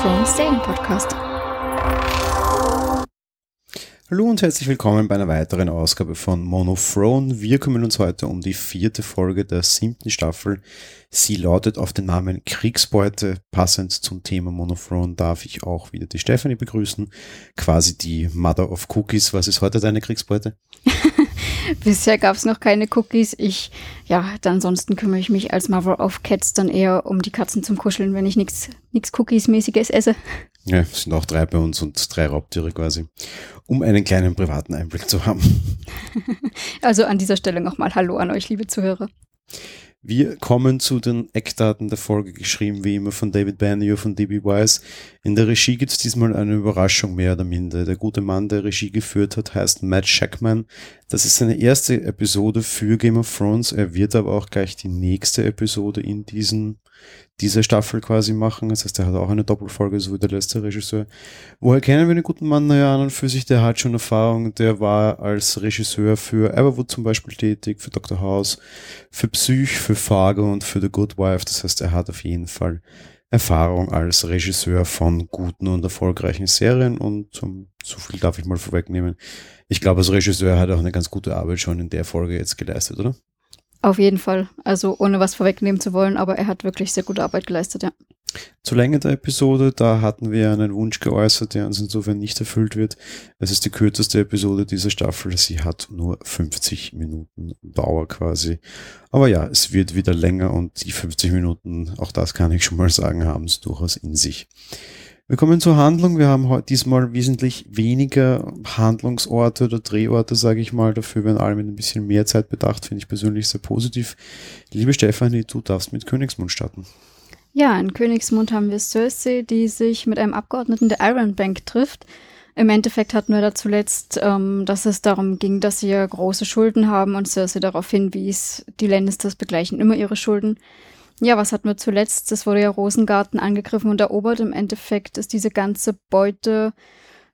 Thrones Serienpodcast. Hallo und herzlich willkommen bei einer weiteren Ausgabe von Monothrone. Wir kümmern uns heute um die vierte Folge der siebten Staffel. Sie lautet auf den Namen Kriegsbeute. Passend zum Thema Monothrone darf ich auch wieder die Stephanie begrüßen. Quasi die Mother of Cookies. Was ist heute deine Kriegsbeute? Bisher gab es noch keine Cookies. Ich, ja, dann ansonsten kümmere ich mich als Mother of Cats dann eher um die Katzen zum Kuscheln, wenn ich nichts Cookies-mäßiges esse. Ja, es sind auch drei bei uns und drei Raubtiere quasi, um einen kleinen privaten Einblick zu haben. Also an dieser Stelle nochmal Hallo an euch, liebe Zuhörer. Wir kommen zu den Eckdaten der Folge, geschrieben wie immer von David Bannier von DB Wise. In der Regie gibt es diesmal eine Überraschung mehr oder minder. Der gute Mann, der Regie geführt hat, heißt Matt Shackman. Das ist seine erste Episode für Game of Thrones. Er wird aber auch gleich die nächste Episode in diesen diese Staffel quasi machen. Das heißt, er hat auch eine Doppelfolge, so wie der letzte Regisseur. Woher kennen wir den guten Mann? Naja, an und für sich, der hat schon Erfahrung. Der war als Regisseur für Everwood zum Beispiel tätig, für Dr. House, für Psych, für Fargo und für The Good Wife. Das heißt, er hat auf jeden Fall Erfahrung als Regisseur von guten und erfolgreichen Serien und um, so viel darf ich mal vorwegnehmen. Ich glaube, als Regisseur hat er auch eine ganz gute Arbeit schon in der Folge jetzt geleistet, oder? Auf jeden Fall. Also ohne was vorwegnehmen zu wollen, aber er hat wirklich sehr gute Arbeit geleistet, ja. Zur Länge der Episode, da hatten wir einen Wunsch geäußert, der uns insofern nicht erfüllt wird. Es ist die kürzeste Episode dieser Staffel. Sie hat nur 50 Minuten Dauer quasi. Aber ja, es wird wieder länger und die 50 Minuten, auch das kann ich schon mal sagen, haben es durchaus in sich. Wir kommen zur Handlung. Wir haben diesmal wesentlich weniger Handlungsorte oder Drehorte, sage ich mal. Dafür werden alle mit ein bisschen mehr Zeit bedacht, finde ich persönlich sehr positiv. Liebe Stefanie, du darfst mit Königsmund starten. Ja, in Königsmund haben wir Cersei, die sich mit einem Abgeordneten der Iron Bank trifft. Im Endeffekt hatten wir da zuletzt, ähm, dass es darum ging, dass sie ja große Schulden haben und Cersei darauf hinwies, die Lannisters begleichen immer ihre Schulden. Ja, was hatten wir zuletzt? Es wurde ja Rosengarten angegriffen und erobert. Im Endeffekt ist diese ganze Beute,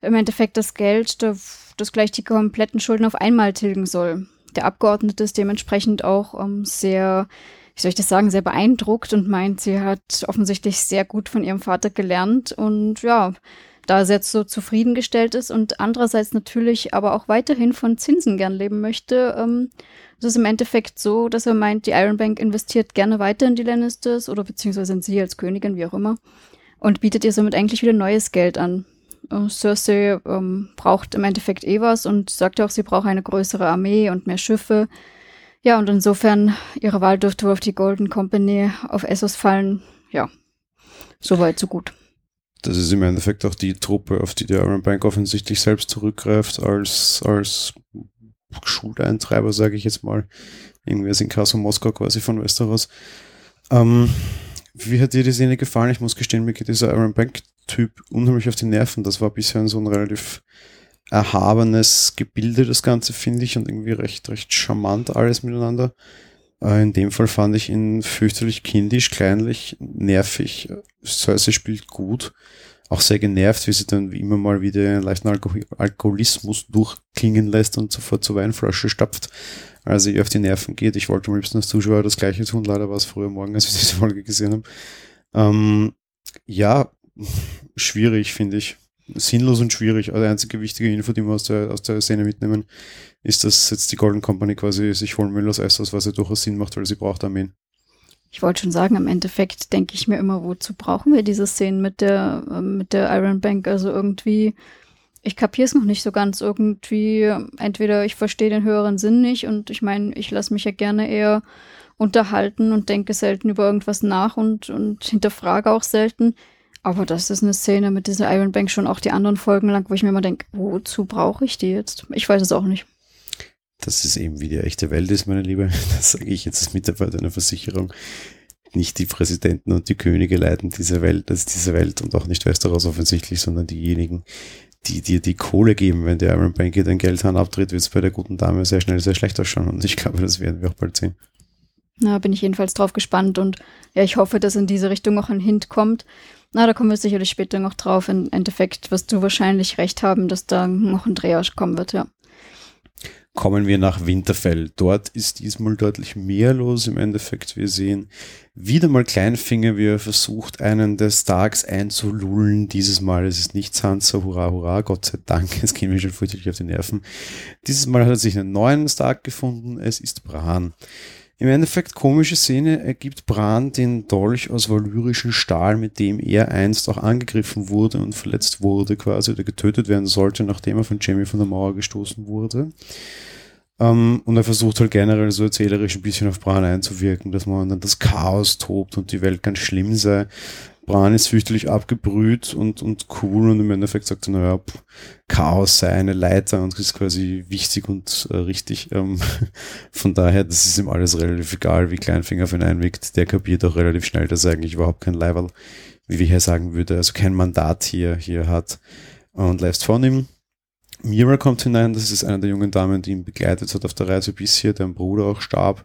im Endeffekt das Geld, das gleich die kompletten Schulden auf einmal tilgen soll. Der Abgeordnete ist dementsprechend auch ähm, sehr, wie soll ich das sagen, sehr beeindruckt und meint, sie hat offensichtlich sehr gut von ihrem Vater gelernt und ja, da sie jetzt so zufriedengestellt ist und andererseits natürlich aber auch weiterhin von Zinsen gern leben möchte, ähm, es ist im Endeffekt so, dass er meint, die Iron Bank investiert gerne weiter in die Lannisters oder beziehungsweise in sie als Königin, wie auch immer, und bietet ihr somit eigentlich wieder neues Geld an. Uh, Cersei ähm, braucht im Endeffekt eh was und sagt auch, sie braucht eine größere Armee und mehr Schiffe. Ja, und insofern, ihre Wahl dürfte auf die Golden Company auf Essos fallen. Ja, soweit, so gut. Das ist im Endeffekt auch die Truppe, auf die die Iron Bank offensichtlich selbst zurückgreift, als, als Schuleintreiber, sage ich jetzt mal. Irgendwie ist in Kassel Moskau quasi von Westeros. Ähm, wie hat dir die Szene gefallen? Ich muss gestehen, mir geht dieser Iron Bank-Typ unheimlich auf die Nerven. Das war bisher so ein relativ erhabenes Gebilde, das Ganze, finde ich, und irgendwie recht, recht charmant alles miteinander. Äh, in dem Fall fand ich ihn fürchterlich kindisch, kleinlich, nervig. Cersei spielt gut auch sehr genervt, wie sie dann immer mal wieder einen leichten Alkohol Alkoholismus durchklingen lässt und sofort zur Weinflasche stapft, als ihr auf die Nerven geht. Ich wollte am liebsten als Zuschauer das gleiche tun, leider war es früher morgen, als wir diese Folge gesehen haben. Ähm, ja, schwierig, finde ich. Sinnlos und schwierig. Aber die einzige wichtige Info, die wir aus der, aus der Szene mitnehmen, ist, dass jetzt die Golden Company quasi sich holen will aus Essos, was ja durchaus Sinn macht, weil sie braucht Armeen ich wollte schon sagen, im Endeffekt denke ich mir immer, wozu brauchen wir diese Szenen mit der, äh, mit der Iron Bank? Also irgendwie, ich kapiere es noch nicht so ganz. Irgendwie, entweder ich verstehe den höheren Sinn nicht und ich meine, ich lasse mich ja gerne eher unterhalten und denke selten über irgendwas nach und, und hinterfrage auch selten. Aber das ist eine Szene mit dieser Iron Bank schon auch die anderen Folgen lang, wo ich mir immer denke, wozu brauche ich die jetzt? Ich weiß es auch nicht dass es eben wie die echte Welt ist, meine Liebe. Das sage ich jetzt als Mitarbeiter einer Versicherung. Nicht die Präsidenten und die Könige leiten diese Welt, ist diese Welt und auch nicht Westeros offensichtlich, sondern diejenigen, die dir die Kohle geben. Wenn der Iron Bank den Geldhahn abtritt, wird es bei der guten Dame sehr schnell sehr schlecht ausschauen. Und ich glaube, das werden wir auch bald sehen. Na, bin ich jedenfalls drauf gespannt und ja, ich hoffe, dass in diese Richtung noch ein Hint kommt. Na, da kommen wir sicherlich später noch drauf. Im Endeffekt wirst du wahrscheinlich recht haben, dass da noch ein Dreher kommen wird, ja. Kommen wir nach Winterfell. Dort ist diesmal deutlich mehr los im Endeffekt. Wir sehen wieder mal Kleinfinger, wie er versucht, einen der Starks einzulullen. Dieses Mal ist es nicht Sansa, hurra, hurra, Gott sei Dank, es geht mir schon fürchterlich auf die Nerven. Dieses Mal hat er sich einen neuen Stark gefunden, es ist Bran. Im Endeffekt komische Szene ergibt Bran den Dolch aus valyrischen Stahl, mit dem er einst auch angegriffen wurde und verletzt wurde quasi oder getötet werden sollte, nachdem er von Jamie von der Mauer gestoßen wurde. Um, ähm, und er versucht halt generell so erzählerisch ein bisschen auf Bran einzuwirken, dass man dann das Chaos tobt und die Welt ganz schlimm sei. Bran ist fürchterlich abgebrüht und, und cool und im Endeffekt sagt er, naja, pff, Chaos sei eine Leiter und ist quasi wichtig und äh, richtig. Ähm, von daher, das ist ihm alles relativ egal, wie Kleinfinger auf ihn einwirkt. Der kapiert auch relativ schnell, dass er eigentlich überhaupt kein Level, wie wir hier sagen würde, also kein Mandat hier, hier hat und lässt von ihm. Mira kommt hinein, das ist eine der jungen Damen, die ihn begleitet hat auf der Reise bisher, deren Bruder auch starb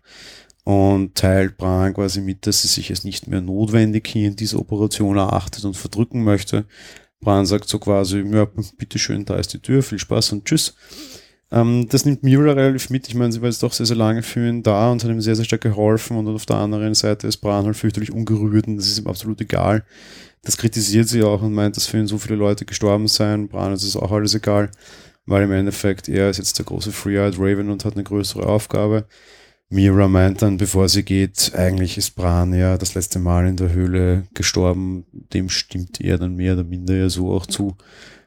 und teilt Bran quasi mit, dass sie sich es nicht mehr notwendig hier in dieser Operation erachtet und verdrücken möchte. Bran sagt so quasi, ja, bitteschön, da ist die Tür, viel Spaß und tschüss. Ähm, das nimmt Mira relativ mit. Ich meine, sie war jetzt doch sehr, sehr lange für ihn da und hat ihm sehr, sehr stark geholfen und auf der anderen Seite ist Bran halt fürchterlich ungerührt und das ist ihm absolut egal. Das kritisiert sie auch und meint, dass für ihn so viele Leute gestorben seien. Bran ist es auch alles egal, weil im Endeffekt er ist jetzt der große Free-Eyed Raven und hat eine größere Aufgabe. Mira meint dann, bevor sie geht, eigentlich ist Bran ja das letzte Mal in der Höhle gestorben. Dem stimmt er dann mehr oder minder ja so auch zu.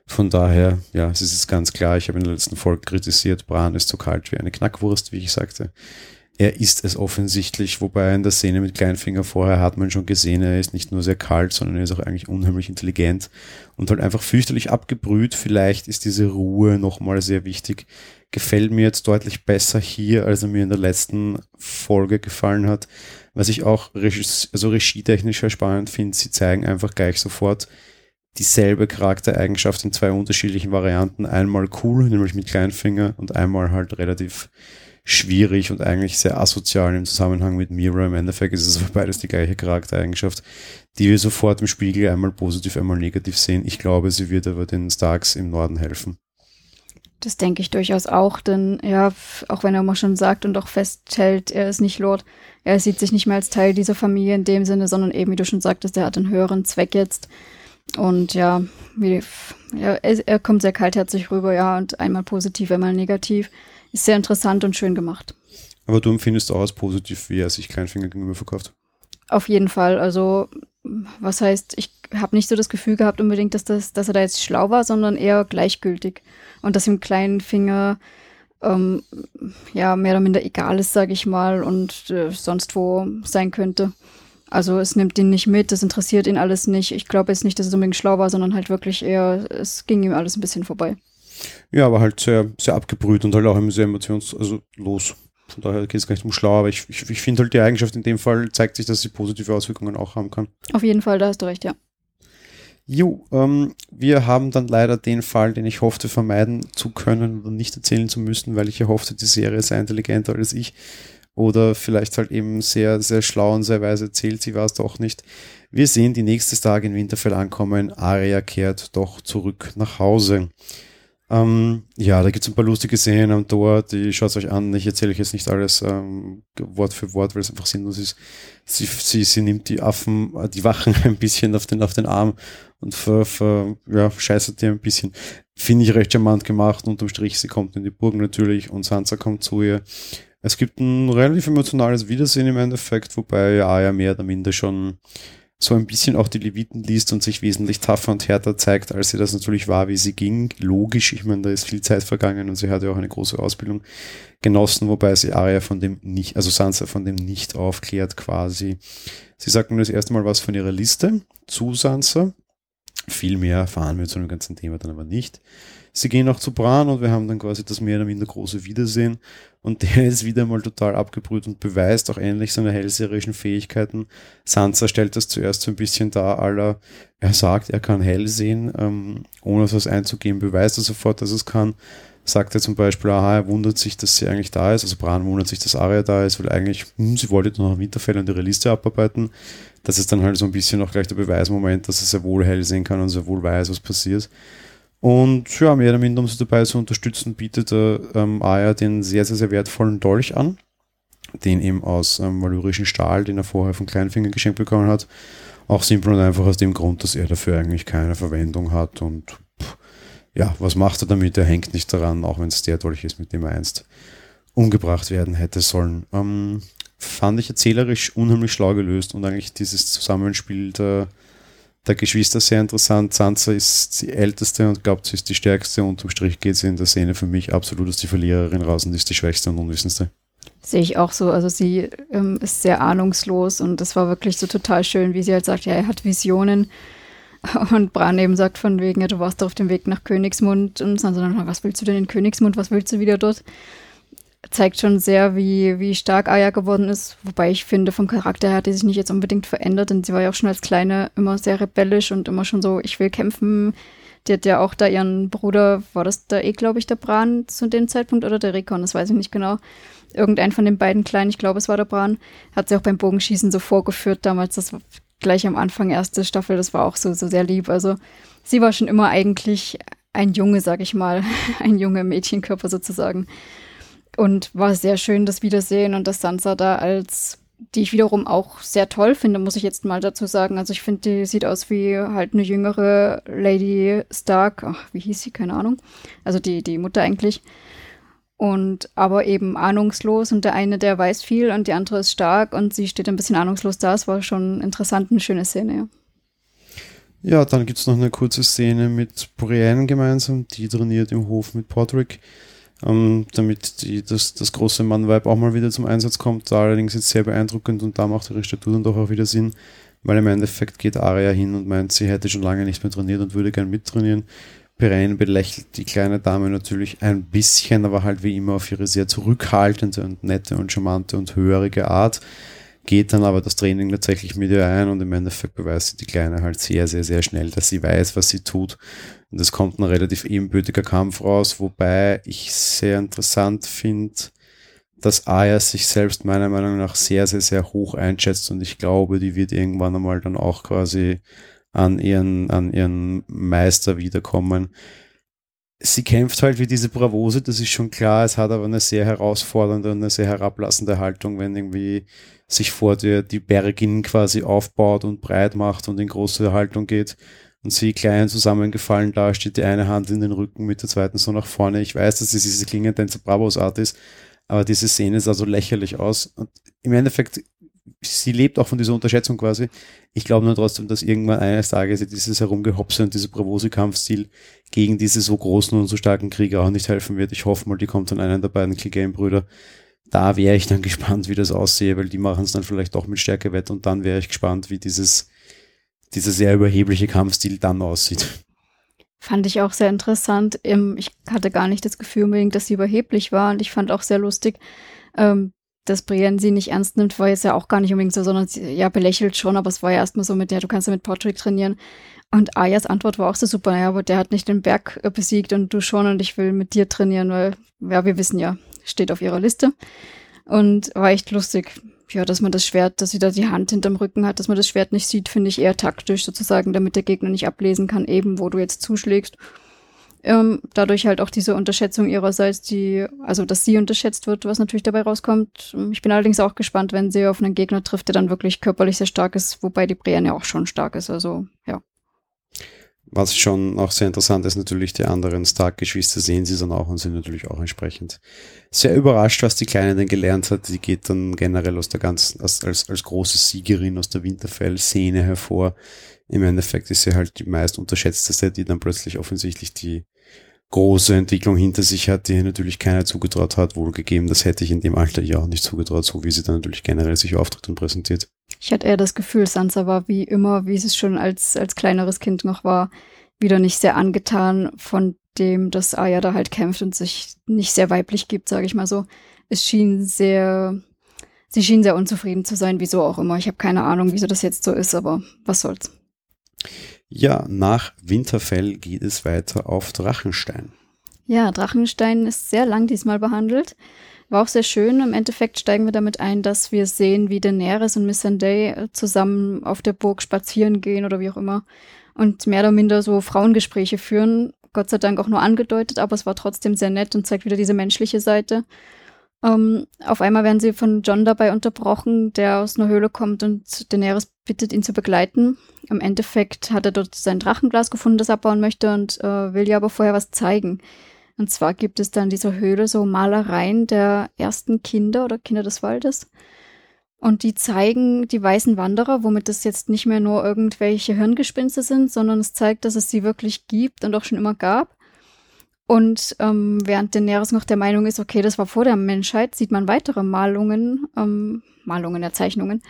Von daher, ja, es ist ganz klar, ich habe in der letzten Folge kritisiert, Bran ist so kalt wie eine Knackwurst, wie ich sagte. Er ist es offensichtlich, wobei in der Szene mit Kleinfinger vorher hat man schon gesehen, er ist nicht nur sehr kalt, sondern er ist auch eigentlich unheimlich intelligent und halt einfach fürchterlich abgebrüht. Vielleicht ist diese Ruhe nochmal sehr wichtig gefällt mir jetzt deutlich besser hier, als er mir in der letzten Folge gefallen hat. Was ich auch also regietechnisch sehr spannend finde, sie zeigen einfach gleich sofort dieselbe Charaktereigenschaft in zwei unterschiedlichen Varianten. Einmal cool, nämlich mit Kleinfinger und einmal halt relativ schwierig und eigentlich sehr asozial im Zusammenhang mit Mira. Im Endeffekt ist es aber beides die gleiche Charaktereigenschaft, die wir sofort im Spiegel einmal positiv, einmal negativ sehen. Ich glaube, sie wird aber den Starks im Norden helfen. Das denke ich durchaus auch, denn ja, auch wenn er immer schon sagt und auch festhält, er ist nicht Lord, er sieht sich nicht mehr als Teil dieser Familie in dem Sinne, sondern eben, wie du schon sagtest, er hat einen höheren Zweck jetzt. Und ja, wie, ja er, er kommt sehr kaltherzig rüber, ja, und einmal positiv, einmal negativ. Ist sehr interessant und schön gemacht. Aber du empfindest auch als positiv, wie er sich Kleinfinger gegenüber verkauft? Auf jeden Fall. Also, was heißt, ich habe nicht so das Gefühl gehabt unbedingt, dass, das, dass er da jetzt schlau war, sondern eher gleichgültig und dass ihm kleinen Finger ähm, ja mehr oder minder egal ist, sage ich mal, und äh, sonst wo sein könnte. Also es nimmt ihn nicht mit, es interessiert ihn alles nicht. Ich glaube jetzt nicht, dass es unbedingt schlau war, sondern halt wirklich eher, es ging ihm alles ein bisschen vorbei. Ja, aber halt sehr, sehr abgebrüht und halt auch sehr emotionslos. Also. Von daher geht es gar nicht um schlau, aber ich, ich, ich finde halt die Eigenschaft in dem Fall zeigt sich, dass sie positive Auswirkungen auch haben kann. Auf jeden Fall, da hast du recht, ja. Jo, ähm, wir haben dann leider den Fall, den ich hoffte vermeiden zu können oder nicht erzählen zu müssen, weil ich ja hoffte, die Serie sei intelligenter als ich oder vielleicht halt eben sehr, sehr schlau und sehr weise erzählt, sie war es doch nicht. Wir sehen die nächste Tag in Winterfell ankommen, Arya kehrt doch zurück nach Hause. Ähm, ja, da gibt es ein paar lustige Szenen am Tor, die schaut euch an. Ich erzähle euch jetzt nicht alles ähm, Wort für Wort, weil es einfach sinnlos ist. Sie, sie, sie nimmt die Affen, äh, die Wachen ein bisschen auf den, auf den Arm und ver, ver, ja, scheißert die ein bisschen. Finde ich recht charmant gemacht. Unterm Strich, sie kommt in die Burg natürlich und Sansa kommt zu ihr. Es gibt ein relativ emotionales Wiedersehen im Endeffekt, wobei Aya mehr oder minder schon so ein bisschen auch die Leviten liest und sich wesentlich tougher und härter zeigt, als sie das natürlich war, wie sie ging. Logisch, ich meine, da ist viel Zeit vergangen und sie hat ja auch eine große Ausbildung genossen, wobei sie Arya von dem nicht, also Sansa von dem nicht aufklärt quasi. Sie sagt nun das erste Mal was von ihrer Liste zu Sansa. Viel mehr erfahren wir zu dem ganzen Thema dann aber nicht. Sie gehen auch zu Bran und wir haben dann quasi das mehr oder minder große Wiedersehen. Und der ist wieder mal total abgebrüht und beweist auch ähnlich seine hellseherischen Fähigkeiten. Sansa stellt das zuerst so ein bisschen dar, aller, er sagt, er kann hell sehen, ähm, ohne was einzugeben, beweist er sofort, dass es kann. Sagt er zum Beispiel, aha, er wundert sich, dass sie eigentlich da ist. Also Bran wundert sich, dass Arya da ist, weil eigentlich, hm, sie wollte noch Winterfell und ihre Liste abarbeiten. Das ist dann halt so ein bisschen auch gleich der Beweismoment, dass er sehr wohl hell sehen kann und sehr wohl weiß, was passiert. Und ja, mehr oder minder, um sie dabei zu unterstützen, bietet äh, ähm, Aya den sehr, sehr, sehr wertvollen Dolch an, den eben aus ähm, valyrischen Stahl, den er vorher von Kleinfinger geschenkt bekommen hat. Auch simpel und einfach aus dem Grund, dass er dafür eigentlich keine Verwendung hat und pff, ja, was macht er damit? Er hängt nicht daran, auch wenn es der Dolch ist, mit dem er einst umgebracht werden hätte sollen. Ähm, fand ich erzählerisch unheimlich schlau gelöst und eigentlich dieses Zusammenspiel der, der Geschwister sehr interessant. Sansa ist die älteste und glaubt, sie ist die stärkste. Unterm Strich geht sie in der Szene für mich absolut als die Verliererin raus und ist die schwächste und unwissendste. Sehe ich auch so. Also sie ähm, ist sehr ahnungslos und das war wirklich so total schön, wie sie halt sagt, ja, er hat Visionen. Und Bran eben sagt von wegen, ja, du warst auf dem Weg nach Königsmund und Sansa dann, was willst du denn in Königsmund, was willst du wieder dort? Zeigt schon sehr, wie, wie stark Aya geworden ist. Wobei ich finde, vom Charakter her hat die sich nicht jetzt unbedingt verändert, denn sie war ja auch schon als Kleine immer sehr rebellisch und immer schon so, ich will kämpfen. Die hat ja auch da ihren Bruder, war das da eh, glaube ich, der Bran zu dem Zeitpunkt oder der Rekon, das weiß ich nicht genau. Irgendein von den beiden Kleinen, ich glaube, es war der Bran, hat sie auch beim Bogenschießen so vorgeführt damals, das war gleich am Anfang erste Staffel, das war auch so, so sehr lieb. Also sie war schon immer eigentlich ein Junge, sag ich mal, ein junger Mädchenkörper sozusagen. Und war sehr schön, das Wiedersehen und dass Sansa da als, die ich wiederum auch sehr toll finde, muss ich jetzt mal dazu sagen. Also ich finde, die sieht aus wie halt eine jüngere Lady Stark. Ach, wie hieß sie? Keine Ahnung. Also die, die Mutter eigentlich. Und aber eben ahnungslos und der eine, der weiß viel und die andere ist stark und sie steht ein bisschen ahnungslos da. Es war schon interessant, eine schöne Szene, ja. Ja, dann gibt es noch eine kurze Szene mit Brienne gemeinsam, die trainiert im Hof mit Podrick ähm, damit die, das, das große Mann-Vibe auch mal wieder zum Einsatz kommt. Da allerdings jetzt sehr beeindruckend und da macht ihre Statur dann doch auch wieder Sinn, weil im Endeffekt geht Arya hin und meint, sie hätte schon lange nicht mehr trainiert und würde gern mittrainieren. Perrin belächelt die kleine Dame natürlich ein bisschen, aber halt wie immer auf ihre sehr zurückhaltende und nette und charmante und hörige Art geht dann aber das Training tatsächlich mit ihr ein und im Endeffekt beweist sie die Kleine halt sehr, sehr, sehr schnell, dass sie weiß, was sie tut. Und es kommt ein relativ ebenbürtiger Kampf raus, wobei ich sehr interessant finde, dass Aya sich selbst meiner Meinung nach sehr, sehr, sehr hoch einschätzt und ich glaube, die wird irgendwann einmal dann auch quasi an ihren, an ihren Meister wiederkommen sie kämpft halt wie diese Bravose, das ist schon klar. Es hat aber eine sehr herausfordernde und eine sehr herablassende Haltung, wenn irgendwie sich vor dir die Bergin quasi aufbaut und breit macht und in große Haltung geht und sie klein zusammengefallen da steht, die eine Hand in den Rücken mit der zweiten so nach vorne. Ich weiß, dass es diese klingende Bravos-Art ist, aber diese Szene sah so lächerlich aus. Und im Endeffekt sie lebt auch von dieser Unterschätzung quasi. Ich glaube nur trotzdem, dass irgendwann eines Tages dieses Herumgehopse und dieser Bravose-Kampfstil gegen diese so großen und so starken Krieger auch nicht helfen wird. Ich hoffe mal, die kommt an einen der beiden Clegane-Brüder. Da wäre ich dann gespannt, wie das aussehe, weil die machen es dann vielleicht auch mit Stärke wett und dann wäre ich gespannt, wie dieses, dieser sehr überhebliche Kampfstil dann aussieht. Fand ich auch sehr interessant. Ich hatte gar nicht das Gefühl unbedingt, dass sie überheblich war und ich fand auch sehr lustig, ähm, dass Brienne sie nicht ernst nimmt, war jetzt ja auch gar nicht unbedingt so, sondern sie ja belächelt schon, aber es war ja erstmal so mit, ja, du kannst ja mit Patrick trainieren. Und Ayas Antwort war auch so super, ja, aber der hat nicht den Berg äh, besiegt und du schon und ich will mit dir trainieren, weil, ja, wir wissen ja, steht auf ihrer Liste. Und war echt lustig. Ja, dass man das Schwert, dass sie da die Hand hinterm Rücken hat, dass man das Schwert nicht sieht, finde ich eher taktisch sozusagen, damit der Gegner nicht ablesen kann, eben wo du jetzt zuschlägst. Ähm, dadurch halt auch diese Unterschätzung ihrerseits, die, also dass sie unterschätzt wird, was natürlich dabei rauskommt. Ich bin allerdings auch gespannt, wenn sie auf einen Gegner trifft, der dann wirklich körperlich sehr stark ist, wobei die Brienne ja auch schon stark ist. Also ja. Was schon auch sehr interessant ist, natürlich die anderen Stark-Geschwister sehen sie dann auch und sind natürlich auch entsprechend sehr überrascht, was die Kleine denn gelernt hat. Die geht dann generell aus der ganzen, als, als, als große Siegerin aus der Winterfell-Szene hervor. Im Endeffekt ist sie halt die meist unterschätzteste, die dann plötzlich offensichtlich die große Entwicklung hinter sich hat, die natürlich keiner zugetraut hat, wohl gegeben, das hätte ich in dem Alter ja auch nicht zugetraut, so wie sie dann natürlich generell sich auftritt und präsentiert. Ich hatte eher das Gefühl, Sansa war wie immer, wie es schon als, als kleineres Kind noch war, wieder nicht sehr angetan von dem, dass Arya da halt kämpft und sich nicht sehr weiblich gibt, sage ich mal so. Es schien sehr, sie schien sehr unzufrieden zu sein, wieso auch immer. Ich habe keine Ahnung, wieso das jetzt so ist, aber was soll's. Ja, nach Winterfell geht es weiter auf Drachenstein. Ja, Drachenstein ist sehr lang diesmal behandelt. War auch sehr schön. Im Endeffekt steigen wir damit ein, dass wir sehen, wie Daenerys und Missandei äh, zusammen auf der Burg spazieren gehen oder wie auch immer und mehr oder minder so Frauengespräche führen. Gott sei Dank auch nur angedeutet, aber es war trotzdem sehr nett und zeigt wieder diese menschliche Seite. Ähm, auf einmal werden sie von John dabei unterbrochen, der aus einer Höhle kommt und Daenerys bittet, ihn zu begleiten. Im Endeffekt hat er dort sein Drachenglas gefunden, das abbauen möchte und äh, will ihr aber vorher was zeigen. Und zwar gibt es da in dieser Höhle so Malereien der ersten Kinder oder Kinder des Waldes. Und die zeigen die weißen Wanderer, womit es jetzt nicht mehr nur irgendwelche Hirngespinste sind, sondern es zeigt, dass es sie wirklich gibt und auch schon immer gab. Und ähm, während Daenerys noch der Meinung ist, okay, das war vor der Menschheit, sieht man weitere Malungen, ähm, Malungen der Zeichnungen,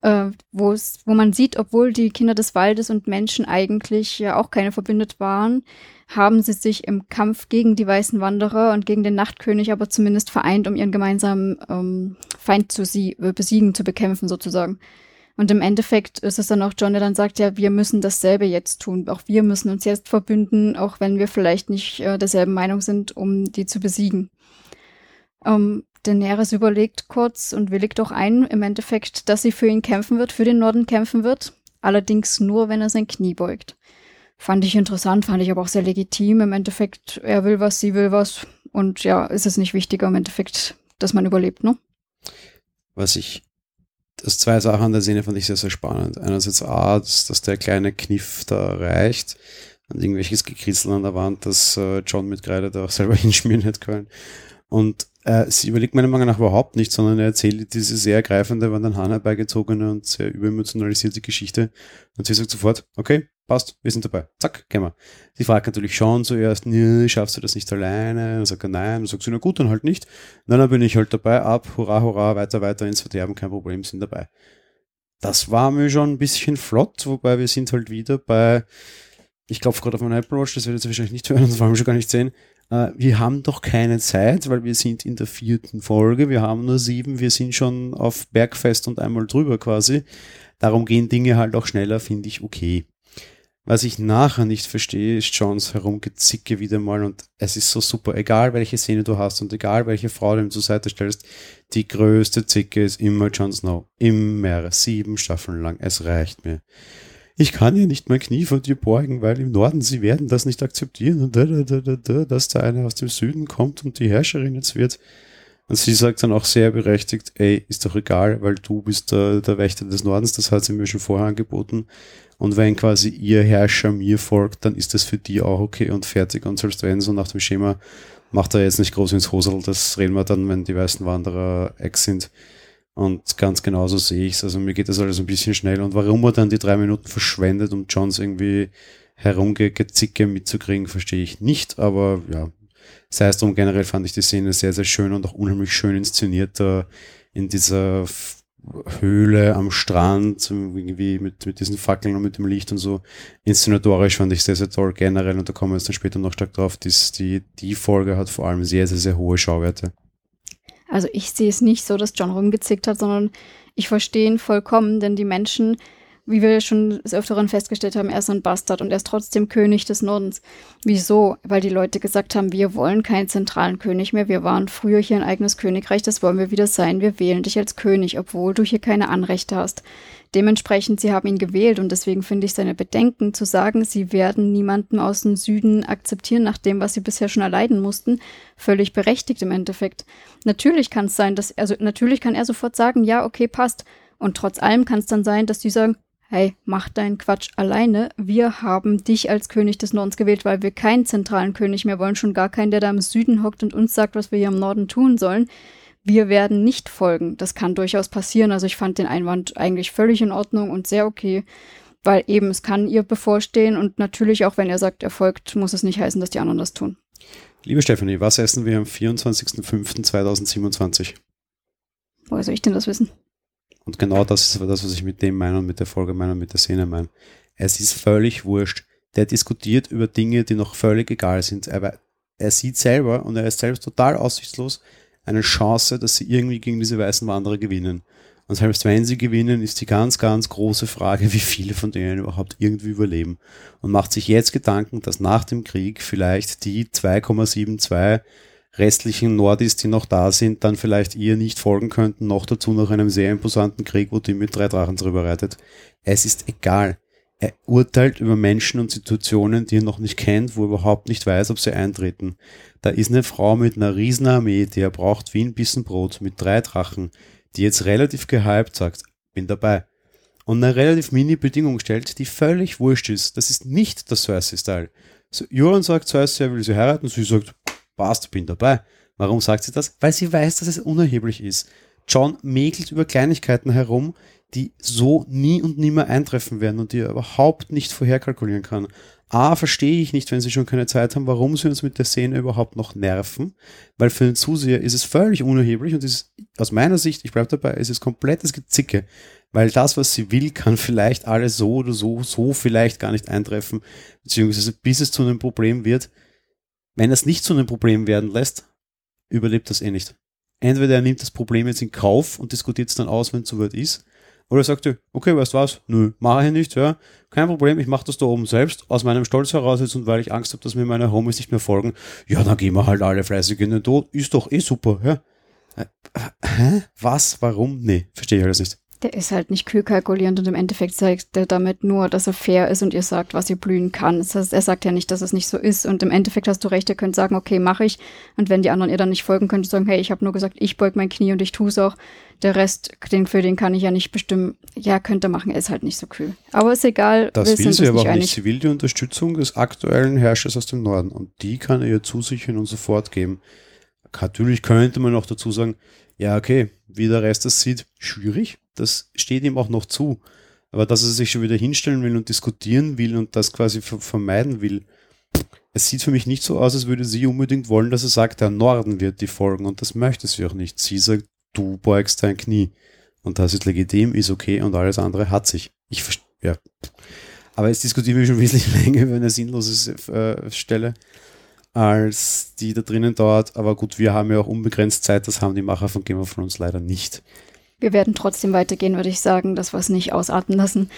äh, wo man sieht, obwohl die Kinder des Waldes und Menschen eigentlich ja auch keine verbündet waren, haben sie sich im Kampf gegen die weißen Wanderer und gegen den Nachtkönig aber zumindest vereint, um ihren gemeinsamen ähm, Feind zu sie äh, besiegen, zu bekämpfen sozusagen. Und im Endeffekt ist es dann auch John, der dann sagt, ja, wir müssen dasselbe jetzt tun. Auch wir müssen uns jetzt verbünden, auch wenn wir vielleicht nicht äh, derselben Meinung sind, um die zu besiegen. Ähm, Daenerys überlegt kurz und willigt auch ein, im Endeffekt, dass sie für ihn kämpfen wird, für den Norden kämpfen wird. Allerdings nur, wenn er sein Knie beugt. Fand ich interessant, fand ich aber auch sehr legitim. Im Endeffekt, er will was, sie will was. Und ja, ist es nicht wichtiger im Endeffekt, dass man überlebt, ne? Was ich das zwei Sachen an der Szene fand ich sehr, sehr spannend. Einerseits A, dass, dass der kleine Kniff da reicht und irgendwelches Gekritzel an der Wand, dass äh, John mit Kreide da auch selber hinschmieren hätte können. Und äh, sie überlegt meiner Meinung nach überhaupt nicht, sondern er erzählt diese sehr ergreifende, Van den Hahn herbeigezogene und sehr überemotionalisierte Geschichte. Und sie sagt sofort, okay, passt, wir sind dabei. Zack, gehen wir. Sie fragt natürlich schon zuerst, schaffst du das nicht alleine? Dann sagt er nein. Dann sagt sie, na gut, dann halt nicht. Na, dann bin ich halt dabei, ab, hurra, hurra, weiter, weiter ins Verderben, kein Problem, sind dabei. Das war mir schon ein bisschen flott, wobei wir sind halt wieder bei, ich glaube gerade auf meinen Apple Watch, das werdet ihr wahrscheinlich nicht hören, das wollen wir schon gar nicht sehen. Uh, wir haben doch keine Zeit, weil wir sind in der vierten Folge, wir haben nur sieben, wir sind schon auf Bergfest und einmal drüber quasi. Darum gehen Dinge halt auch schneller, finde ich okay. Was ich nachher nicht verstehe, ist Johns Herumgezicke wieder mal und es ist so super, egal welche Szene du hast und egal welche Frau du ihm zur Seite stellst, die größte Zicke ist immer Jon Snow. Immer. Sieben Staffeln lang. Es reicht mir. Ich kann ja nicht mein Knie vor dir beugen, weil im Norden sie werden das nicht akzeptieren und da, da, da, da, da, dass da einer aus dem Süden kommt und die Herrscherin jetzt wird. Und sie sagt dann auch sehr berechtigt, ey, ist doch egal, weil du bist der, der Wächter des Nordens, das hat sie mir schon vorher angeboten. Und wenn quasi ihr Herrscher mir folgt, dann ist das für die auch okay und fertig. Und selbst wenn so nach dem Schema macht er jetzt nicht groß ins Hosel, das reden wir dann, wenn die weißen Wanderer ex sind. Und ganz genauso sehe ich es. Also mir geht das alles ein bisschen schnell. Und warum er dann die drei Minuten verschwendet, um Johns irgendwie herumgezicke mitzukriegen, verstehe ich nicht. Aber ja, sei es drum, generell fand ich die Szene sehr, sehr schön und auch unheimlich schön inszeniert da in dieser Höhle am Strand, irgendwie mit, mit diesen Fackeln und mit dem Licht und so. Inszenatorisch fand ich sehr, sehr toll generell und da kommen wir jetzt dann später noch stark drauf. Dies, die, die Folge hat vor allem sehr, sehr, sehr hohe Schauwerte. Also ich sehe es nicht so, dass John rumgezickt hat, sondern ich verstehe ihn vollkommen, denn die Menschen wie wir schon des Öfteren festgestellt haben, er ist ein Bastard und er ist trotzdem König des Nordens. Wieso? Weil die Leute gesagt haben, wir wollen keinen zentralen König mehr. Wir waren früher hier ein eigenes Königreich, das wollen wir wieder sein. Wir wählen dich als König, obwohl du hier keine Anrechte hast. Dementsprechend, sie haben ihn gewählt und deswegen finde ich seine Bedenken zu sagen, sie werden niemanden aus dem Süden akzeptieren nach dem, was sie bisher schon erleiden mussten, völlig berechtigt im Endeffekt. Natürlich kann es sein, dass, also natürlich kann er sofort sagen, ja, okay, passt. Und trotz allem kann es dann sein, dass die sagen, hey, mach deinen Quatsch alleine. Wir haben dich als König des Nordens gewählt, weil wir keinen zentralen König mehr wollen, schon gar keinen, der da im Süden hockt und uns sagt, was wir hier im Norden tun sollen. Wir werden nicht folgen. Das kann durchaus passieren. Also ich fand den Einwand eigentlich völlig in Ordnung und sehr okay, weil eben es kann ihr bevorstehen und natürlich auch, wenn er sagt, er folgt, muss es nicht heißen, dass die anderen das tun. Liebe Stephanie, was essen wir am 24.05.2027? Woher soll ich denn das wissen? Und genau das ist das, was ich mit dem meine und mit der Folge meine und mit der Szene meine. Es ist völlig wurscht. Der diskutiert über Dinge, die noch völlig egal sind. Aber er sieht selber und er ist selbst total aussichtslos eine Chance, dass sie irgendwie gegen diese weißen Wanderer gewinnen. Und selbst wenn sie gewinnen, ist die ganz, ganz große Frage, wie viele von denen überhaupt irgendwie überleben. Und macht sich jetzt Gedanken, dass nach dem Krieg vielleicht die 2,72 restlichen Nordis, die noch da sind, dann vielleicht ihr nicht folgen könnten, noch dazu nach einem sehr imposanten Krieg, wo die mit drei Drachen drüber reitet. Es ist egal. Er urteilt über Menschen und Situationen, die er noch nicht kennt, wo er überhaupt nicht weiß, ob sie eintreten. Da ist eine Frau mit einer riesen Armee, die er braucht wie ein Bissen Brot, mit drei Drachen, die jetzt relativ gehypt sagt, bin dabei. Und eine relativ mini-Bedingung stellt, die völlig wurscht ist. Das ist nicht der Cersei-Style. So, Joran sagt Cersei, er will sie heiraten, sie sagt, passt, bin dabei. Warum sagt sie das? Weil sie weiß, dass es unerheblich ist. John mäkelt über Kleinigkeiten herum, die so nie und nimmer eintreffen werden und die er überhaupt nicht vorherkalkulieren kann. A, verstehe ich nicht, wenn sie schon keine Zeit haben, warum sie uns mit der Szene überhaupt noch nerven, weil für den Zuseher ist es völlig unerheblich und ist aus meiner Sicht, ich bleibe dabei, es ist komplettes Gezicke, weil das, was sie will, kann vielleicht alles so oder so, so vielleicht gar nicht eintreffen, beziehungsweise bis es zu einem Problem wird. Wenn es nicht zu einem Problem werden lässt, überlebt das eh nicht. Entweder er nimmt das Problem jetzt in Kauf und diskutiert es dann aus, wenn es soweit ist, oder sagt er, okay, weißt du was? Nö, mache ich nicht, ja. Kein Problem, ich mache das da oben selbst, aus meinem Stolz heraus jetzt und weil ich Angst habe, dass mir meine Homies nicht mehr folgen. Ja, dann gehen wir halt alle fleißig in den Tod. Ist doch eh super, ja. Äh, hä? Was? Warum? Nee, verstehe ich alles nicht. Der ist halt nicht kühl kalkulierend und im Endeffekt zeigt er damit nur, dass er fair ist und ihr sagt, was ihr blühen kann. Das heißt, er sagt ja nicht, dass es nicht so ist. Und im Endeffekt hast du recht, ihr könnt sagen, okay, mache ich. Und wenn die anderen ihr dann nicht folgen, könnt ihr sagen, hey, ich habe nur gesagt, ich beug mein Knie und ich tue es auch. Der Rest, den, für den kann ich ja nicht bestimmen. Ja, könnte machen, er ist halt nicht so kühl. Aber ist egal. Das will sie aber auch nicht. Sie will die Unterstützung des aktuellen Herrschers aus dem Norden. Und die kann er ihr zusichern und sofort geben. Natürlich könnte man auch dazu sagen, ja, okay, wie der Rest das sieht, schwierig. Das steht ihm auch noch zu. Aber dass er sich schon wieder hinstellen will und diskutieren will und das quasi vermeiden will, es sieht für mich nicht so aus, als würde sie unbedingt wollen, dass er sagt, der Norden wird die folgen und das möchte sie auch nicht. Sie sagt, du beugst dein Knie und das ist legitim, ist okay und alles andere hat sich. Ich ja. Aber jetzt diskutieren wir schon wesentlich länger über eine sinnlose äh, Stelle als die da drinnen dauert. Aber gut, wir haben ja auch unbegrenzt Zeit, das haben die Macher von Game of Thrones leider nicht. Wir werden trotzdem weitergehen, würde ich sagen, dass wir es nicht ausarten lassen.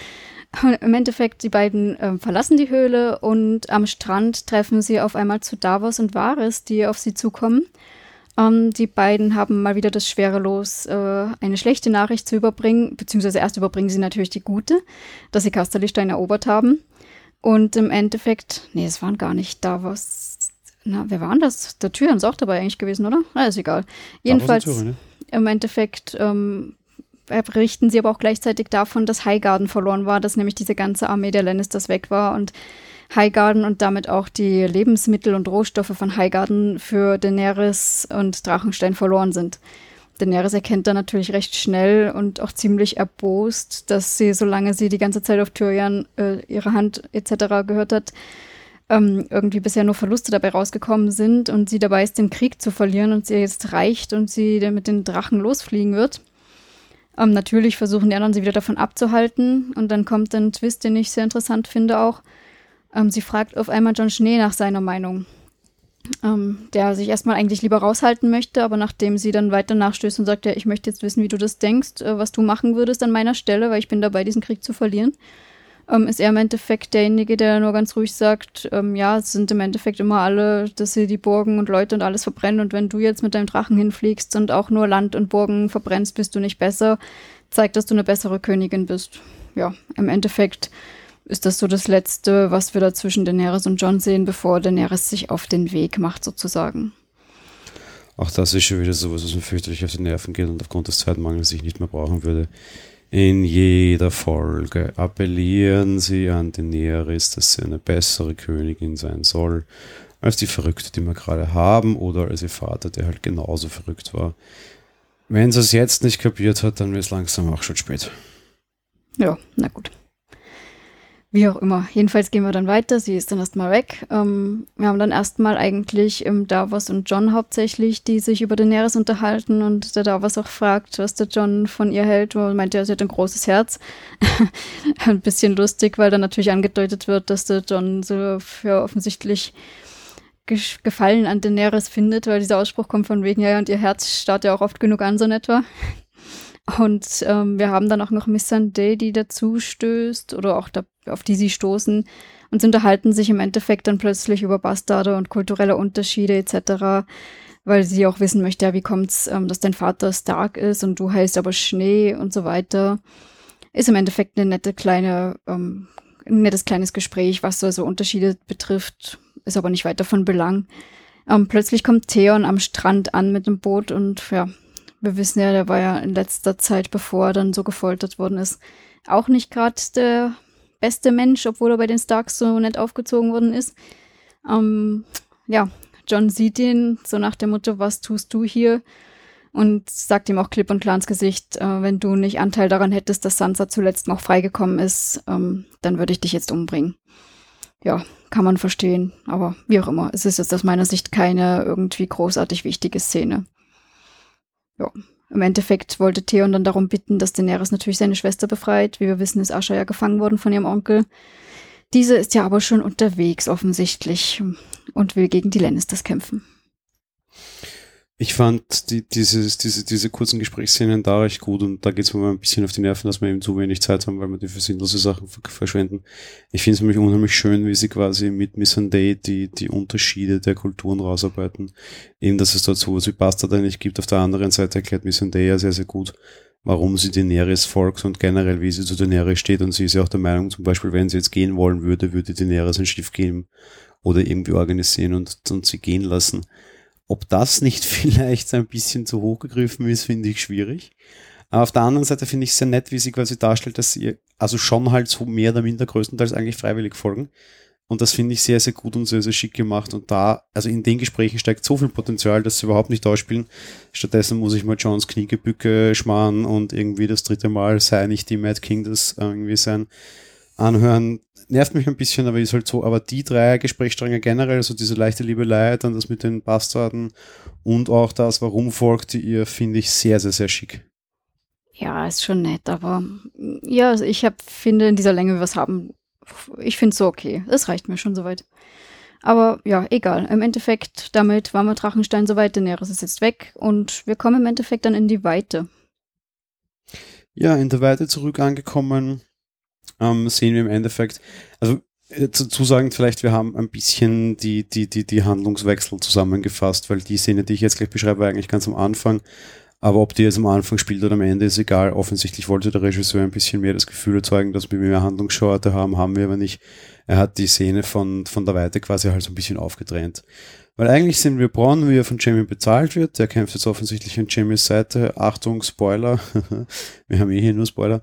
Im Endeffekt, die beiden äh, verlassen die Höhle und am Strand treffen sie auf einmal zu Davos und Varys, die auf sie zukommen. Ähm, die beiden haben mal wieder das schwere Los, äh, eine schlechte Nachricht zu überbringen, beziehungsweise erst überbringen sie natürlich die gute, dass sie Casterlystein erobert haben. Und im Endeffekt, nee, es waren gar nicht Davos, na, wer war denn das? Der Tyrion ist auch dabei eigentlich gewesen, oder? Na, ist egal. Jedenfalls, Tyrion, ne? im Endeffekt ähm, berichten sie aber auch gleichzeitig davon, dass Highgarden verloren war, dass nämlich diese ganze Armee der Lannisters weg war und Highgarden und damit auch die Lebensmittel und Rohstoffe von Highgarden für Daenerys und Drachenstein verloren sind. Daenerys erkennt dann natürlich recht schnell und auch ziemlich erbost, dass sie, solange sie die ganze Zeit auf Tyrion äh, ihre Hand etc. gehört hat, ähm, irgendwie bisher nur Verluste dabei rausgekommen sind und sie dabei ist, den Krieg zu verlieren und sie jetzt reicht und sie mit den Drachen losfliegen wird. Ähm, natürlich versuchen die anderen sie wieder davon abzuhalten und dann kommt ein Twist, den ich sehr interessant finde auch. Ähm, sie fragt auf einmal John Schnee nach seiner Meinung. Ähm, der sich erstmal eigentlich lieber raushalten möchte, aber nachdem sie dann weiter nachstößt und sagt, ja, ich möchte jetzt wissen, wie du das denkst, äh, was du machen würdest an meiner Stelle, weil ich bin dabei, diesen Krieg zu verlieren, ähm, ist er im Endeffekt derjenige, der nur ganz ruhig sagt, ähm, ja, es sind im Endeffekt immer alle, dass sie die Burgen und Leute und alles verbrennen und wenn du jetzt mit deinem Drachen hinfliegst und auch nur Land und Burgen verbrennst, bist du nicht besser, zeigt, dass du eine bessere Königin bist. Ja, im Endeffekt ist das so das Letzte, was wir da zwischen Daenerys und John sehen, bevor Daenerys sich auf den Weg macht, sozusagen. Auch das ist schon wieder sowas, was mir fürchterlich auf die Nerven geht und aufgrund des Zeitmangels ich nicht mehr brauchen würde. In jeder Folge appellieren sie an Daenerys, dass sie eine bessere Königin sein soll als die Verrückte, die wir gerade haben, oder als ihr Vater, der halt genauso verrückt war. Wenn sie es jetzt nicht kapiert hat, dann wird es langsam auch schon spät. Ja, na gut. Wie auch immer. Jedenfalls gehen wir dann weiter. Sie ist dann erstmal weg. Ähm, wir haben dann erstmal eigentlich ähm, Davos und John hauptsächlich, die sich über Daenerys unterhalten und der Davos auch fragt, was der John von ihr hält. Und meint ja, sie hat ein großes Herz. ein bisschen lustig, weil dann natürlich angedeutet wird, dass der John so für offensichtlich Gefallen an Daenerys findet, weil dieser Ausspruch kommt von wegen, ja, und ihr Herz starrt ja auch oft genug an, so in etwa. Und ähm, wir haben dann auch noch Miss Sunday, die dazu stößt oder auch da, auf die sie stoßen und sie unterhalten sich im Endeffekt dann plötzlich über Bastarde und kulturelle Unterschiede etc., weil sie auch wissen möchte, ja, wie kommt's, ähm, dass dein Vater Stark ist und du heißt aber Schnee und so weiter. Ist im Endeffekt eine nette kleine ähm, ein nettes kleines Gespräch, was so also Unterschiede betrifft, ist aber nicht weiter von Belang. Ähm, plötzlich kommt Theon am Strand an mit dem Boot und ja, wir wissen ja, der war ja in letzter Zeit, bevor er dann so gefoltert worden ist, auch nicht gerade der beste Mensch, obwohl er bei den Starks so nett aufgezogen worden ist. Ähm, ja, John sieht ihn so nach der Motto, was tust du hier? Und sagt ihm auch klipp und klar ins Gesicht, äh, wenn du nicht Anteil daran hättest, dass Sansa zuletzt noch freigekommen ist, ähm, dann würde ich dich jetzt umbringen. Ja, kann man verstehen, aber wie auch immer. Es ist jetzt aus meiner Sicht keine irgendwie großartig wichtige Szene. Ja, im Endeffekt wollte Theon dann darum bitten, dass Daenerys natürlich seine Schwester befreit. Wie wir wissen, ist Asha ja gefangen worden von ihrem Onkel. Diese ist ja aber schon unterwegs offensichtlich und will gegen die Lannisters kämpfen. Ich fand die, dieses, diese, diese kurzen Gesprächsszenen da recht gut und da geht es mir mal ein bisschen auf die Nerven, dass wir eben zu wenig Zeit haben, weil wir die für sinnlose Sachen verschwenden. Ich finde es nämlich unheimlich schön, wie sie quasi mit Miss Day die, die Unterschiede der Kulturen rausarbeiten. Eben, dass es dort sowas wie Bastard eigentlich gibt. Auf der anderen Seite erklärt Miss Day ja sehr, sehr gut, warum sie Daenerys folgt und generell, wie sie zu Daenerys steht. Und sie ist ja auch der Meinung, zum Beispiel, wenn sie jetzt gehen wollen würde, würde Daenerys ein Schiff geben oder irgendwie organisieren und, und sie gehen lassen. Ob das nicht vielleicht ein bisschen zu hoch gegriffen ist, finde ich schwierig. Aber auf der anderen Seite finde ich es sehr nett, wie sie quasi darstellt, dass sie also schon halt so mehr oder minder größtenteils eigentlich freiwillig folgen. Und das finde ich sehr, sehr gut und sehr, sehr schick gemacht. Und da, also in den Gesprächen steigt so viel Potenzial, dass sie überhaupt nicht ausspielen. Stattdessen muss ich mal Johns Kniegebücke schmarren und irgendwie das dritte Mal sei nicht die Mad King das irgendwie sein anhören nervt mich ein bisschen, aber ist halt so. Aber die drei Gesprächsstränge generell, also diese leichte Liebelei, dann das mit den Bastarden und auch das, warum folgt ihr, finde ich sehr, sehr, sehr schick. Ja, ist schon nett, aber ja, also ich hab, finde in dieser Länge was haben. Ich finde es so okay. Es reicht mir schon soweit. Aber ja, egal. Im Endeffekt, damit war wir Drachenstein soweit, Daenerys ist jetzt weg und wir kommen im Endeffekt dann in die Weite. Ja, in der Weite zurück angekommen ähm, sehen wir im Endeffekt, also äh, zu sagen vielleicht, wir haben ein bisschen die, die, die, die Handlungswechsel zusammengefasst, weil die Szene, die ich jetzt gleich beschreibe, war eigentlich ganz am Anfang. Aber ob die jetzt am Anfang spielt oder am Ende, ist egal. Offensichtlich wollte der Regisseur ein bisschen mehr das Gefühl erzeugen, dass wir mehr Handlungsschorte haben, haben wir aber nicht. Er hat die Szene von, von der Weite quasi halt so ein bisschen aufgetrennt. Weil eigentlich sind wir Braun, wie er von Jamie bezahlt wird. Der kämpft jetzt offensichtlich an Jamies Seite. Achtung, Spoiler. wir haben eh hier nur Spoiler.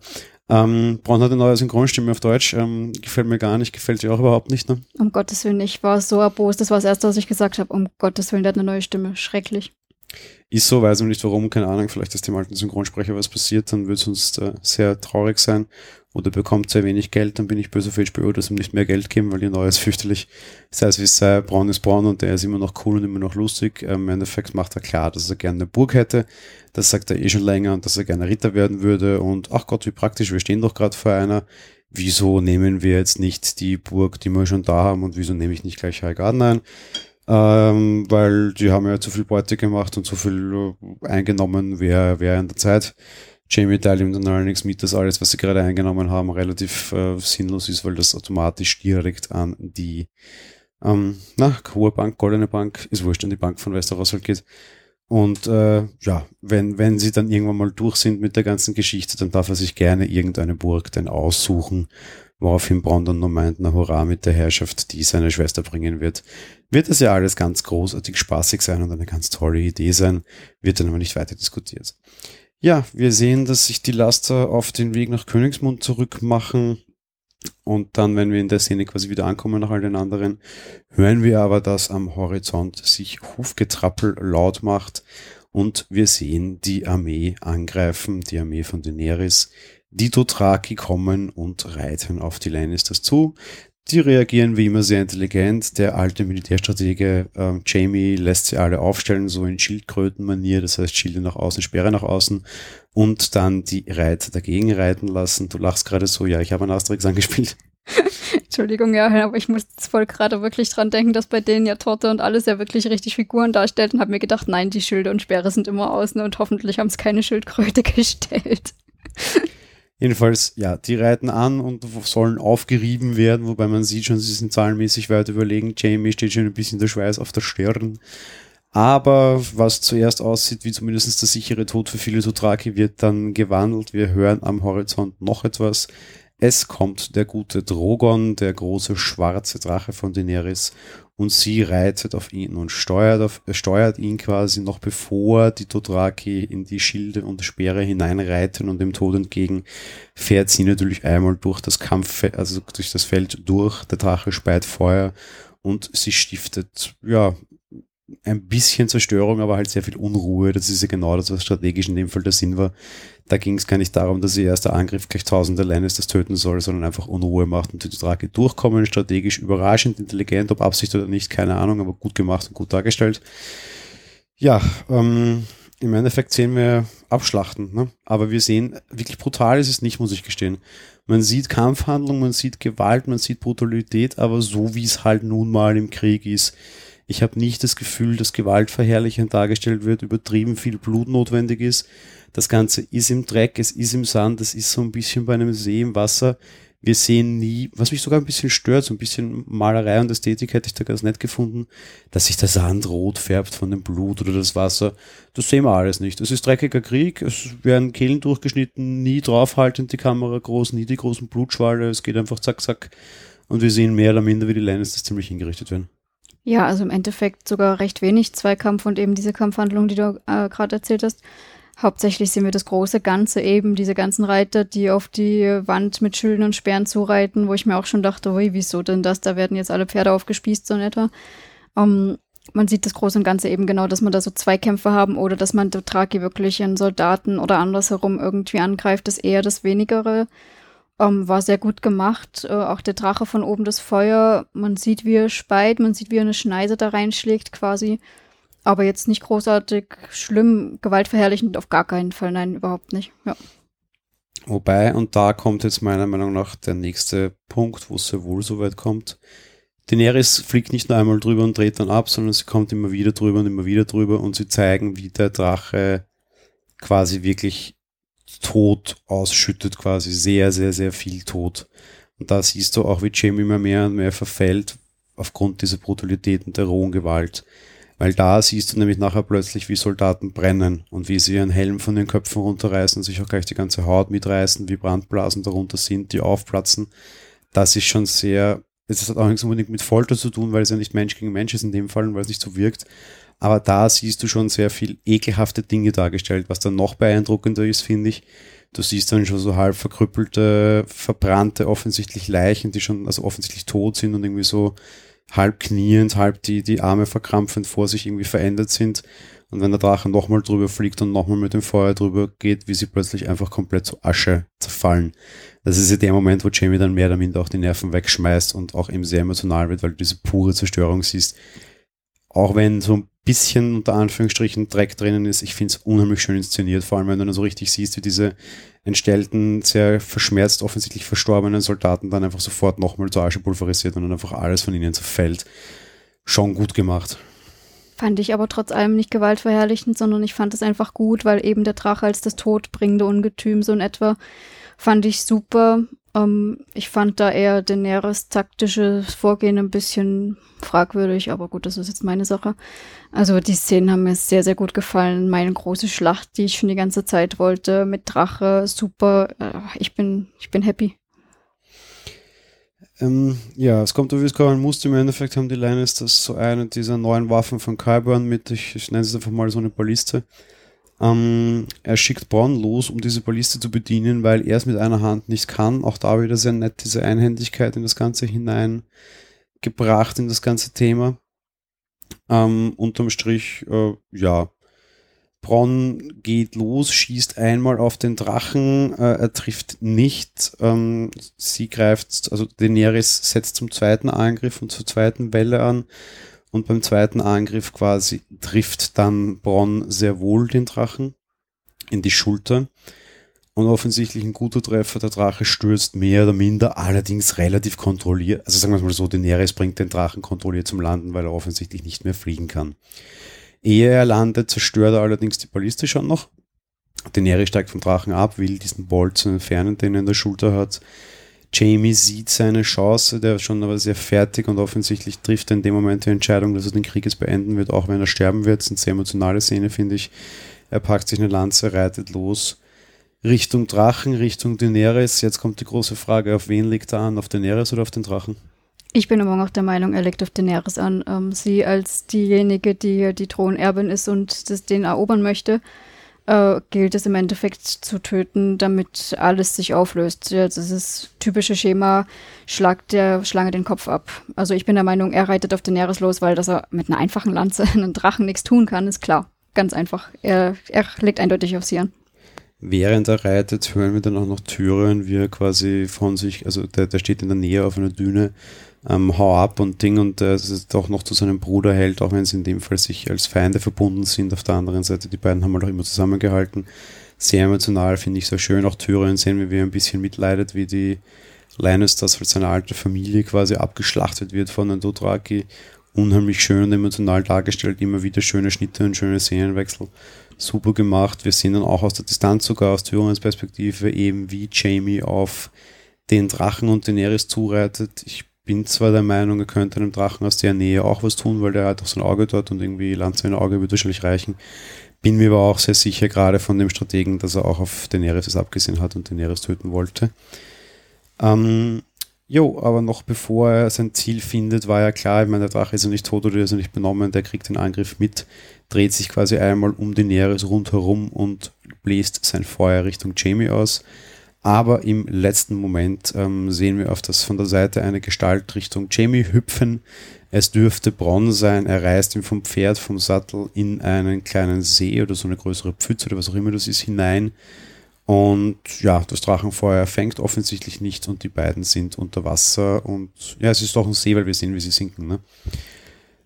Ähm, Braun hat eine neue Synchronstimme auf Deutsch. Ähm, gefällt mir gar nicht, gefällt dir auch überhaupt nicht. Ne? Um Gottes Willen, ich war so erbost. Das war das Erste, was ich gesagt habe. Um Gottes Willen, der hat eine neue Stimme. Schrecklich. Ist so, weiß ich nicht warum, keine Ahnung. Vielleicht ist dem alten Synchronsprecher was passiert, dann wird es uns äh, sehr traurig sein oder bekommt sehr wenig Geld, dann bin ich böse für HBO, dass ihm nicht mehr Geld geben, weil die neue ist fürchterlich. Sei es wie es sei, Braun ist Braun und der ist immer noch cool und immer noch lustig. Ähm, Im Endeffekt macht er klar, dass er gerne eine Burg hätte. Das sagt er eh schon länger und dass er gerne Ritter werden würde. Und ach Gott, wie praktisch, wir stehen doch gerade vor einer. Wieso nehmen wir jetzt nicht die Burg, die wir schon da haben und wieso nehme ich nicht gleich High Garden ein? Ähm, weil die haben ja zu viel Beute gemacht und zu viel äh, eingenommen, wäre wär in der Zeit. Jamie ihm dann allerdings mit, dass alles, was sie gerade eingenommen haben, relativ äh, sinnlos ist, weil das automatisch direkt an die ähm, na, hohe Bank, goldene Bank, ist wurscht, an die Bank von Westeros halt geht. Und äh, ja, wenn, wenn sie dann irgendwann mal durch sind mit der ganzen Geschichte, dann darf er sich gerne irgendeine Burg denn aussuchen, woraufhin Braun dann nur meint, na hurra, mit der Herrschaft, die seine Schwester bringen wird, wird das ja alles ganz großartig spaßig sein und eine ganz tolle Idee sein, wird dann aber nicht weiter diskutiert. Ja, wir sehen, dass sich die Laster auf den Weg nach Königsmund zurück machen. Und dann, wenn wir in der Szene quasi wieder ankommen nach all den anderen, hören wir aber, dass am Horizont sich Hufgetrappel laut macht und wir sehen die Armee angreifen, die Armee von Daenerys. Die Dothraki kommen und reiten auf die Lannisters zu. Die reagieren wie immer sehr intelligent. Der alte Militärstratege äh, Jamie lässt sie alle aufstellen, so in Schildkrötenmanier, das heißt Schilde nach außen, Sperre nach außen und dann die Reiter dagegen reiten lassen. Du lachst gerade so, ja, ich habe einen Asterix angespielt. Entschuldigung, ja, aber ich muss voll gerade wirklich dran denken, dass bei denen ja Torte und alles ja wirklich richtig Figuren darstellt und habe mir gedacht, nein, die Schilde und Sperre sind immer außen und hoffentlich haben es keine Schildkröte gestellt. Jedenfalls, ja, die reiten an und sollen aufgerieben werden, wobei man sieht schon, sie sind zahlenmäßig weit überlegen. Jamie steht schon ein bisschen der Schweiß auf der Stirn. Aber was zuerst aussieht wie zumindest der sichere Tod für viele Dothraki, wird dann gewandelt. Wir hören am Horizont noch etwas. es kommt der gute Drogon, der große schwarze Drache von Daenerys, und sie reitet auf ihn und steuert, auf, äh, steuert ihn quasi noch bevor die Dothraki in die Schilde und Speere hineinreiten und dem Tod entgegen, fährt sie natürlich einmal durch das Kampf, also durch das Feld durch, der Drache speit Feuer und sie stiftet, ja, ein bisschen Zerstörung, aber halt sehr viel Unruhe. Das ist ja genau das, was strategisch in dem Fall der Sinn war. Da ging es gar nicht darum, dass ihr erster Angriff gleich tausend alleine das töten soll, sondern einfach Unruhe macht und die Drake durchkommen. Strategisch überraschend, intelligent, ob Absicht oder nicht, keine Ahnung, aber gut gemacht und gut dargestellt. Ja, ähm, im Endeffekt sehen wir Abschlachten, ne? aber wir sehen, wirklich brutal ist es nicht, muss ich gestehen. Man sieht Kampfhandlung, man sieht Gewalt, man sieht Brutalität, aber so wie es halt nun mal im Krieg ist ich habe nicht das Gefühl, dass gewaltverherrlichend dargestellt wird, übertrieben viel Blut notwendig ist. Das Ganze ist im Dreck, es ist im Sand, es ist so ein bisschen bei einem See im Wasser. Wir sehen nie, was mich sogar ein bisschen stört, so ein bisschen Malerei und Ästhetik hätte ich da ganz nett gefunden, dass sich der Sand rot färbt von dem Blut oder das Wasser. Das sehen wir alles nicht. Es ist dreckiger Krieg, es werden Kehlen durchgeschnitten, nie draufhaltend die Kamera groß, nie die großen Blutschwalle, es geht einfach zack, zack. Und wir sehen mehr oder minder, wie die Lannisters ziemlich hingerichtet werden. Ja, also im Endeffekt sogar recht wenig Zweikampf und eben diese Kampfhandlung, die du äh, gerade erzählt hast. Hauptsächlich sehen wir das große Ganze eben, diese ganzen Reiter, die auf die Wand mit Schilden und Speeren zureiten, wo ich mir auch schon dachte, ui, wieso denn das? Da werden jetzt alle Pferde aufgespießt, so in etwa. Um, ähm, man sieht das Große und Ganze eben genau, dass man da so Zweikämpfe haben oder dass man Dothraki wirklich einen Soldaten oder andersherum irgendwie angreift, ist eher das Wenigere. Ähm, war sehr gut gemacht. Äh, auch der Drache von oben, das Feuer, man sieht, wie er speit, man sieht, wie er eine Schneise da reinschlägt quasi. Aber jetzt nicht großartig schlimm, gewaltverherrlichend auf gar keinen Fall, nein, überhaupt nicht. Ja. Wobei, und da kommt jetzt meiner Meinung nach der nächste Punkt, wo es sehr wohl so weit kommt. Daenerys fliegt nicht nur einmal drüber und dreht dann ab, sondern sie kommt immer wieder drüber und immer wieder drüber und sie zeigen, wie der Drache quasi wirklich Tod ausschüttet, quasi sehr, sehr, sehr viel Tod. Und da siehst du auch, wie Jamie immer mehr und mehr verfällt aufgrund dieser Brutalität und der rohen Gewalt. Weil da siehst du nämlich nachher plötzlich, wie Soldaten brennen und wie sie ihren Helm von den Köpfen runterreißen und sich auch gleich die ganze Haut mitreißen, wie Brandblasen darunter sind, die aufplatzen. Das ist schon sehr, es hat auch nichts unbedingt mit Folter zu tun, weil es ja nicht Mensch gegen Mensch ist in dem Fall und weil es nicht so wirkt. Aber da siehst du schon sehr viel ekelhafte Dinge dargestellt. Was dann noch beeindruckender ist, finde ich, du siehst dann schon so halb verkrüppelte, verbrannte, offensichtlich Leichen, die schon also offensichtlich tot sind und irgendwie so halb kniend, halb die, die Arme verkrampfend vor sich irgendwie verändert sind. Und wenn der Drache nochmal drüber fliegt und nochmal mit dem Feuer drüber geht, wie sie plötzlich einfach komplett zu Asche zerfallen. Das ist ja der Moment, wo Jamie dann mehr oder minder auch die Nerven wegschmeißt und auch eben sehr emotional wird, weil du diese pure Zerstörung siehst. Auch wenn so ein bisschen unter Anführungsstrichen Dreck drinnen ist. Ich finde es unheimlich schön inszeniert, vor allem wenn du dann so richtig siehst, wie diese entstellten, sehr verschmerzt, offensichtlich verstorbenen Soldaten dann einfach sofort nochmal zur Asche pulverisiert und dann einfach alles von ihnen zerfällt. Schon gut gemacht. Fand ich aber trotz allem nicht gewaltverherrlichend, sondern ich fand es einfach gut, weil eben der Drache als das todbringende Ungetüm so in etwa fand ich super. Ähm, ich fand da eher Daenerys taktisches Vorgehen ein bisschen fragwürdig, aber gut, das ist jetzt meine Sache. Also die Szenen haben mir sehr, sehr gut gefallen. Meine große Schlacht, die ich schon die ganze Zeit wollte, mit Drache, super. Äh, ich bin, ich bin happy. Ähm, ja, es kommt, wie es kommen muss. Im Endeffekt haben die Lannisters so eine dieser neuen Waffen von Kyburn mit, ich, ich nenne es einfach mal so eine Balliste. Ähm, er schickt Braun los, um diese Balliste zu bedienen, weil er es mit einer Hand nicht kann. Auch da wieder sehr nett diese Einhändigkeit in das Ganze hineingebracht, in das ganze Thema. Ähm, unterm Strich, äh, ja. Braun geht los, schießt einmal auf den Drachen, äh, er trifft nicht. Ähm, sie greift, also Daenerys setzt zum zweiten Angriff und zur zweiten Welle an und beim zweiten Angriff quasi trifft dann Bronn sehr wohl den Drachen in die Schulter. Und offensichtlich ein guter Treffer, der Drache stürzt mehr oder minder, allerdings relativ kontrolliert. Also sagen wir es mal so, Daenerys bringt den Drachen kontrolliert zum Landen, weil er offensichtlich nicht mehr fliegen kann. Ehe er landet, zerstört er allerdings die Balliste schon noch. Daenerys steigt vom Drachen ab, will diesen Bolzen entfernen, den er in der Schulter hat. Jamie sieht seine Chance, der ist schon aber sehr fertig und offensichtlich trifft er in dem Moment die Entscheidung, dass er den Krieg jetzt beenden wird, auch wenn er sterben wird. Das ist eine sehr emotionale Szene, finde ich. Er packt sich eine Lanze, reitet los. Richtung Drachen, Richtung Daenerys. Jetzt kommt die große Frage, auf wen liegt er an? Auf Daenerys oder auf den Drachen? Ich bin immer noch der Meinung, er legt auf Daenerys an. Ähm, sie als diejenige, die die Thronerbin ist und das, den erobern möchte, äh, gilt es im Endeffekt zu töten, damit alles sich auflöst. Ja, das ist das typische Schema, schlagt der Schlange den Kopf ab. Also ich bin der Meinung, er reitet auf Daenerys los, weil dass er mit einer einfachen Lanze einen Drachen nichts tun kann, ist klar. Ganz einfach. Er, er legt eindeutig auf sie an. Während er reitet, hören wir dann auch noch Tyrion, wie er quasi von sich, also der, der steht in der Nähe auf einer Düne, ähm, hau ab und Ding und äh, doch noch zu seinem Bruder hält, auch wenn sie in dem Fall sich als Feinde verbunden sind. Auf der anderen Seite, die beiden haben halt auch immer zusammengehalten. Sehr emotional, finde ich sehr schön. Auch Tyrion sehen wir, wie er ein bisschen mitleidet, wie die Lannisters als seine alte Familie quasi abgeschlachtet wird von den Dothraki. Unheimlich schön und emotional dargestellt, immer wieder schöne Schnitte und schöne Szenenwechsel. Super gemacht. Wir sehen dann auch aus der Distanz sogar aus Tyrions Perspektive eben, wie Jamie auf den Drachen und Daenerys zureitet. Ich bin zwar der Meinung, er könnte einem Drachen aus der Nähe auch was tun, weil der hat auch so ein Auge dort und irgendwie Lanze in Auge wird wahrscheinlich reichen. Bin mir aber auch sehr sicher, gerade von dem Strategen, dass er auch auf Daenerys es abgesehen hat und Daenerys töten wollte. Ähm, jo, aber noch bevor er sein Ziel findet, war ja klar, ich meine, der Drache ist ja nicht tot oder ist ja nicht benommen, der kriegt den Angriff mit, dreht sich quasi einmal um Daenerys rundherum und bläst sein Feuer Richtung Jamie aus. Aber im letzten Moment ähm, sehen wir auf das von der Seite eine Gestalt Richtung Jamie hüpfen. Es dürfte Bronn sein. Er reißt ihm vom Pferd, vom Sattel in einen kleinen See oder so eine größere Pfütze oder was auch immer das ist hinein. Und ja, das Drachenfeuer fängt offensichtlich nicht und die beiden sind unter Wasser. Und ja, es ist doch ein See, weil wir sehen, wie sie sinken. Ne?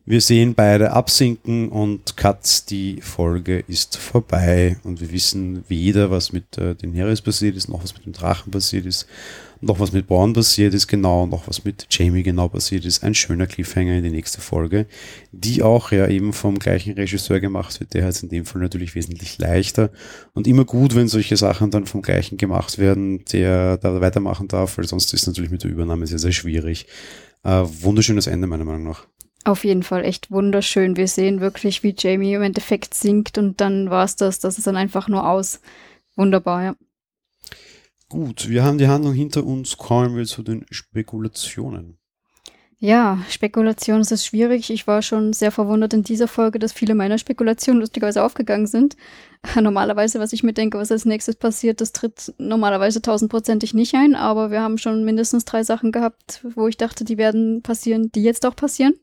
Wir sehen beide absinken und Cut, die Folge ist vorbei und wir wissen weder, was mit äh, den Heres passiert ist, noch was mit dem Drachen passiert ist, noch was mit Braun passiert ist, genau, noch was mit Jamie genau passiert ist. Ein schöner Cliffhanger in die nächste Folge, die auch ja eben vom gleichen Regisseur gemacht wird. Der hat es in dem Fall natürlich wesentlich leichter und immer gut, wenn solche Sachen dann vom gleichen gemacht werden, der da weitermachen darf, weil sonst ist natürlich mit der Übernahme sehr, sehr schwierig. Äh, wunderschönes Ende meiner Meinung nach. Auf jeden Fall echt wunderschön. Wir sehen wirklich, wie Jamie im Endeffekt singt und dann war es das. Das ist dann einfach nur aus. Wunderbar, ja. Gut, wir haben die Handlung hinter uns. Kommen wir zu den Spekulationen. Ja, Spekulation ist schwierig. Ich war schon sehr verwundert in dieser Folge, dass viele meiner Spekulationen lustigerweise aufgegangen sind. Normalerweise, was ich mir denke, was als nächstes passiert, das tritt normalerweise tausendprozentig nicht ein, aber wir haben schon mindestens drei Sachen gehabt, wo ich dachte, die werden passieren, die jetzt auch passieren.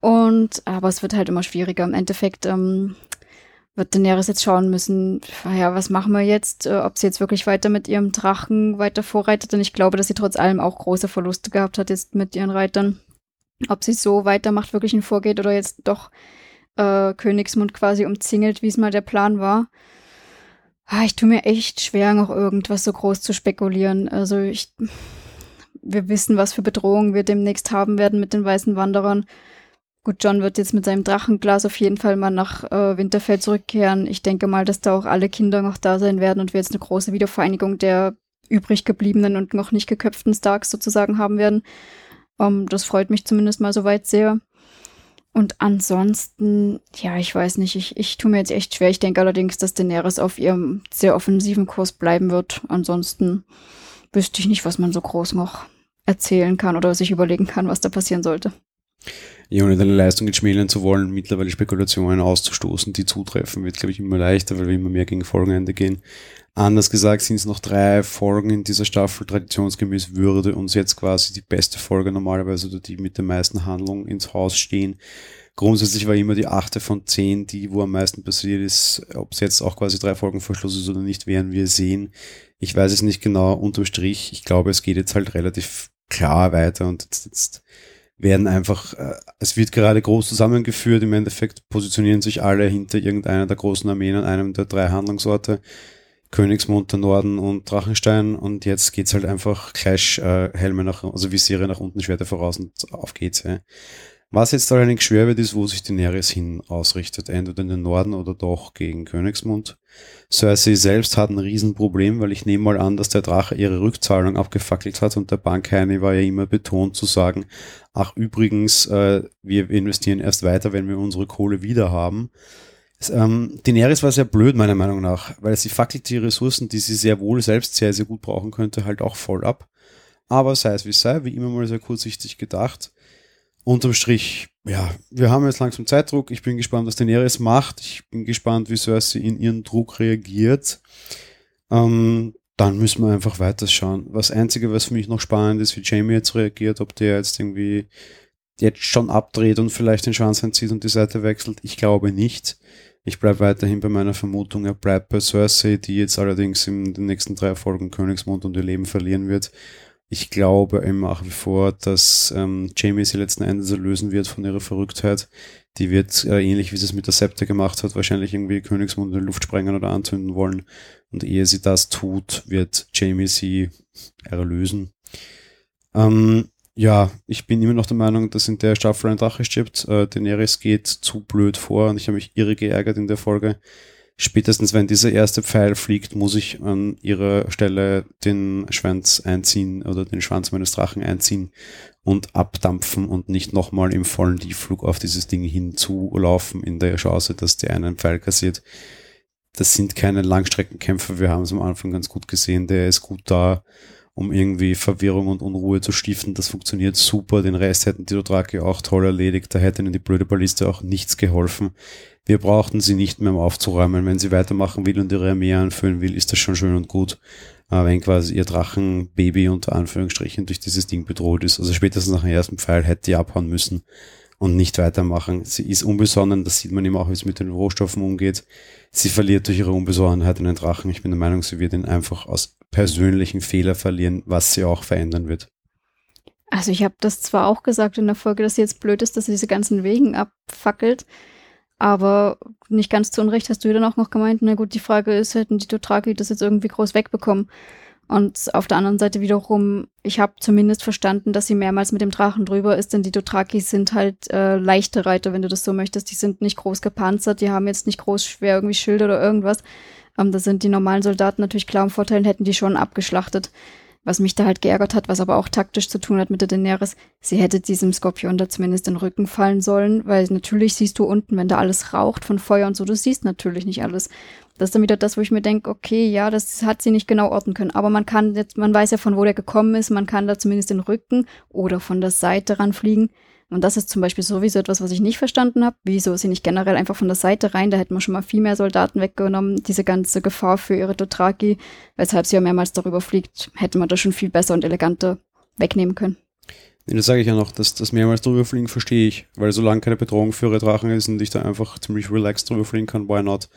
Und, aber es wird halt immer schwieriger. Im Endeffekt ähm, wird Daenerys jetzt schauen müssen, ja, was machen wir jetzt, äh, ob sie jetzt wirklich weiter mit ihrem Drachen weiter vorreitet. Und ich glaube, dass sie trotz allem auch große Verluste gehabt hat jetzt mit ihren Reitern. Ob sie so weitermacht, wirklich ein Vorgeht oder jetzt doch äh, Königsmund quasi umzingelt, wie es mal der Plan war. Ah, ich tue mir echt schwer, noch irgendwas so groß zu spekulieren. Also ich, wir wissen, was für Bedrohungen wir demnächst haben werden mit den weißen Wanderern. Gut, John wird jetzt mit seinem Drachenglas auf jeden Fall mal nach äh, Winterfell zurückkehren. Ich denke mal, dass da auch alle Kinder noch da sein werden und wir jetzt eine große Wiedervereinigung der übrig gebliebenen und noch nicht geköpften Starks sozusagen haben werden. Um, ähm, das freut mich zumindest mal soweit sehr. Und ansonsten, ja, ich weiß nicht, ich, ich tue mir jetzt echt schwer. Ich denke allerdings, dass Daenerys auf ihrem sehr offensiven Kurs bleiben wird. Ansonsten wüsste ich nicht, was man so groß noch erzählen kann oder sich überlegen kann, was da passieren sollte ja, ohne deine Leistung jetzt schmälern zu wollen, mittlerweile Spekulationen auszustoßen, die zutreffen, wird, glaube ich, immer leichter, weil wir immer mehr gegen Folgenende gehen. Anders gesagt sind es noch drei Folgen in dieser Staffel. Traditionsgemäß würde uns jetzt quasi die beste Folge normalerweise oder die mit der meisten Handlung ins Haus stehen. Grundsätzlich war immer die achte von zehn, die wo am meisten passiert ist. Ob es jetzt auch quasi drei Folgen Verschluss ist oder nicht, werden wir sehen. Ich weiß es nicht genau unterm Strich. Ich glaube, es geht jetzt halt relativ klar weiter und jetzt, jetzt werden einfach, äh, es wird gerade groß zusammengeführt, im Endeffekt positionieren sich alle hinter irgendeiner der großen Armeen an einem der drei Handlungsorte, Königsmund, der Norden und Drachenstein und jetzt geht's halt einfach gleich äh, Helme nach, also Visiere nach unten, Schwerter voraus und auf geht's. Ja. Was jetzt allerdings schwer wird, ist, wo sich Daenerys hin ausrichtet. Entweder in den Norden oder doch gegen Königsmund. Cersei selbst hat ein Riesenproblem, weil ich nehme mal an, dass der Drache ihre Rückzahlung abgefackelt hat und der Bankheini war ja immer betont zu sagen, ach übrigens, äh, wir investieren erst weiter, wenn wir unsere Kohle wieder haben. Ähm, Daenerys war sehr blöd, meiner Meinung nach, weil sie fackelt die Ressourcen, die sie sehr wohl selbst sehr, sehr gut brauchen könnte, halt auch voll ab. Aber sei es wie sei, wie immer mal sehr kurzsichtig gedacht. Unterm Strich, ja, wir haben jetzt langsam Zeitdruck. Ich bin gespannt, was Daenerys macht. Ich bin gespannt, wie Cersei in ihren Druck reagiert. Ähm, dann müssen wir einfach weiterschauen. Was Einzige, was für mich noch spannend ist, wie Jamie jetzt reagiert, ob der jetzt irgendwie jetzt schon abdreht und vielleicht den Schwanz einzieht und die Seite wechselt. Ich glaube nicht. Ich bleibe weiterhin bei meiner Vermutung, er bleibt bei Cersei, die jetzt allerdings in den nächsten drei Folgen Königsmund und ihr Leben verlieren wird. Ich glaube eben nach wie vor, dass ähm, Jamie sie letzten Endes erlösen wird von ihrer Verrücktheit. Die wird, äh, ähnlich wie sie es mit der Septe gemacht hat, wahrscheinlich irgendwie Königsmund in die Luft sprengen oder anzünden wollen. Und ehe sie das tut, wird Jamie sie erlösen. Ähm, ja, ich bin immer noch der Meinung, dass in der Staffel ein Drache stirbt. Äh, Daenerys geht zu blöd vor und ich habe mich irre geärgert in der Folge. Spätestens wenn dieser erste Pfeil fliegt, muss ich an ihrer Stelle den Schwanz einziehen oder den Schwanz meines Drachen einziehen und abdampfen und nicht nochmal im vollen Tiefflug auf dieses Ding hinzulaufen in der Chance, dass der einen Pfeil kassiert. Das sind keine Langstreckenkämpfer. Wir haben es am Anfang ganz gut gesehen. Der ist gut da um irgendwie Verwirrung und Unruhe zu stiften. Das funktioniert super. Den Rest hätten die Dothraki auch toll erledigt. Da hätte ihnen die blöde Balliste auch nichts geholfen. Wir brauchten sie nicht mehr um aufzuräumen. Wenn sie weitermachen will und ihre Armee anführen will, ist das schon schön und gut. Aber wenn quasi ihr Drachenbaby unter Anführungsstrichen durch dieses Ding bedroht ist, also spätestens nach dem ersten Pfeil hätte die abhauen müssen und nicht weitermachen. Sie ist unbesonnen, das sieht man eben auch, wie es mit den Rohstoffen umgeht. Sie verliert durch ihre Unbesonnenheit einen Drachen. Ich bin der Meinung, sie wird ihn einfach aus persönlichen Fehler verlieren, was sie auch verändern wird. Also ich habe das zwar auch gesagt in der Folge, dass sie jetzt blöd ist, dass sie diese ganzen Wegen abfackelt, aber nicht ganz zu Unrecht hast du dann auch noch gemeint, na gut, die Frage ist, hätten die Dothraki das jetzt irgendwie groß wegbekommen? Und auf der anderen Seite wiederum, ich habe zumindest verstanden, dass sie mehrmals mit dem Drachen drüber ist, denn die Dothraki sind halt äh, leichte Reiter, wenn du das so möchtest. Die sind nicht groß gepanzert, die haben jetzt nicht groß schwer irgendwie Schilde oder irgendwas. Ähm, da sind die normalen Soldaten natürlich klar im Vorteil, hätten die schon abgeschlachtet. Was mich da halt geärgert hat, was aber auch taktisch zu tun hat mit der Daenerys, sie hätte diesem Skorpion da zumindest den Rücken fallen sollen, weil natürlich siehst du unten, wenn da alles raucht von Feuer und so, du siehst natürlich nicht alles. Das ist dann wieder das, wo ich mir denke, okay, ja, das hat sie nicht genau orten können. Aber man kann jetzt, man weiß ja, von wo der gekommen ist, man kann da zumindest den Rücken oder von der Seite ranfliegen. Und das ist zum Beispiel sowieso etwas, was ich nicht verstanden habe. Wieso sie nicht generell einfach von der Seite rein? Da hätten wir schon mal viel mehr Soldaten weggenommen. Diese ganze Gefahr für ihre Dothraki, weshalb sie ja mehrmals darüber fliegt, hätte man das schon viel besser und eleganter wegnehmen können. Nee, das sage ich ja noch, dass das mehrmals drüber fliegen verstehe ich, weil solange keine Bedrohung für ihre Drachen ist und ich da einfach ziemlich relaxed drüber fliegen kann, why not?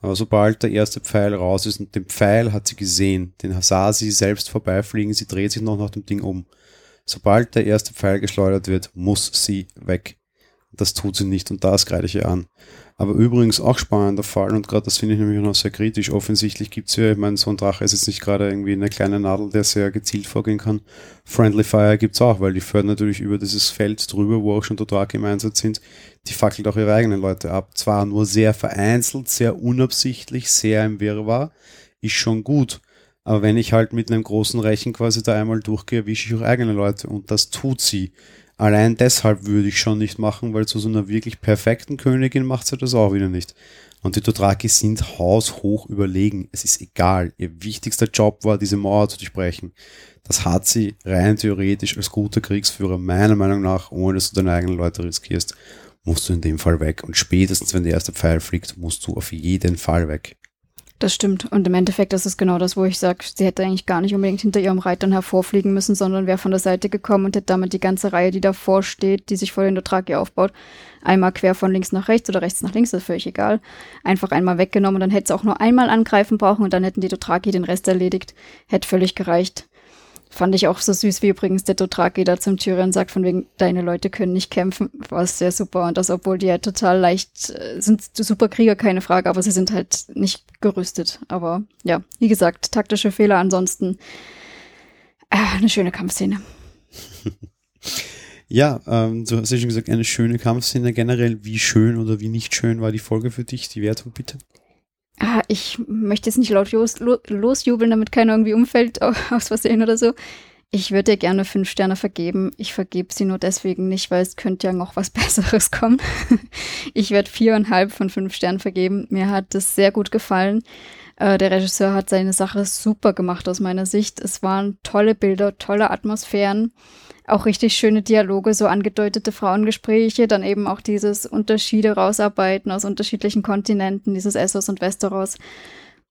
Aber sobald der erste Pfeil raus ist und den Pfeil hat sie gesehen, den sah sie selbst vorbeifliegen, sie dreht sich noch nach dem Ding um. Sobald der erste Pfeil geschleudert wird, muss sie weg. Das tut sie nicht und das greife ich ihr an. Aber übrigens auch spannender Fall und gerade das finde ich nämlich noch sehr kritisch. Offensichtlich gibt es ja, ich meine, so ein Drache ist jetzt nicht gerade irgendwie eine kleine Nadel, der sehr gezielt vorgehen kann. Friendly Fire gibt es auch, weil die fördern natürlich über dieses Feld drüber, wo auch schon Dothraki im Einsatz sind. Die fackelt auch ihre eigenen Leute ab. Zwar nur sehr vereinzelt, sehr unabsichtlich, sehr im Wirrwarr, ist schon gut. Aber wenn ich halt mit einem großen Rechen quasi da einmal durchgehe, erwische ich auch eigene Leute und das tut sie. Allein deshalb würde ich schon nicht machen, weil zu so einer wirklich perfekten Königin macht sie das auch wieder nicht. Und die Dothraki sind haushoch überlegen. Es ist egal. Ihr wichtigster Job war, diese Mauer zu durchbrechen. Das hat sie rein theoretisch als guter Kriegsführer meiner Meinung nach, ohne dass du deine eigenen Leute riskierst, musst du in dem Fall weg. Und spätestens, wenn der erste Pfeil fliegt, musst du auf jeden Fall weg. Das stimmt. Und im Endeffekt ist es genau das, wo ich sage, sie hätte eigentlich gar nicht unbedingt hinter ihrem Reitern hervorfliegen müssen, sondern wäre von der Seite gekommen und hätte damit die ganze Reihe, die davor steht, die sich vor den Dothraki aufbaut, einmal quer von links nach rechts oder rechts nach links, ist völlig egal, einfach einmal weggenommen und dann hätte es auch nur einmal angreifen brauchen und dann hätten die Dothraki den Rest erledigt. Hätte völlig gereicht. Fand ich auch so süß, wie übrigens der Dothraki da zum Tyrion sagt, von wegen, deine Leute können nicht kämpfen. War sehr super. Und das, obwohl die halt total leicht, äh, sind super Krieger, keine Frage, aber sie sind halt nicht gerüstet. Aber ja, wie gesagt, taktische Fehler ansonsten. Äh, eine schöne Kampfszene. ja, ähm, du hast ja schon gesagt, eine schöne Kampfszene. Generell, wie schön oder wie nicht schön war die Folge für dich? Die Wertung bitte. Ah, ich möchte jetzt nicht laut los, losjubeln, damit keiner irgendwie umfällt aus Versehen oder so. Ich würde dir gerne fünf Sterne vergeben. Ich vergebe sie nur deswegen nicht, weil es könnte ja noch was Besseres kommen. ich werde viereinhalb von fünf Sternen vergeben. Mir hat es sehr gut gefallen. Äh, der Regisseur hat seine Sache super gemacht aus meiner Sicht. Es waren tolle Bilder, tolle Atmosphären, auch richtig schöne Dialoge, so angedeutete Frauengespräche, dann eben auch dieses Unterschiede rausarbeiten aus unterschiedlichen Kontinenten, dieses Essos und Westeros.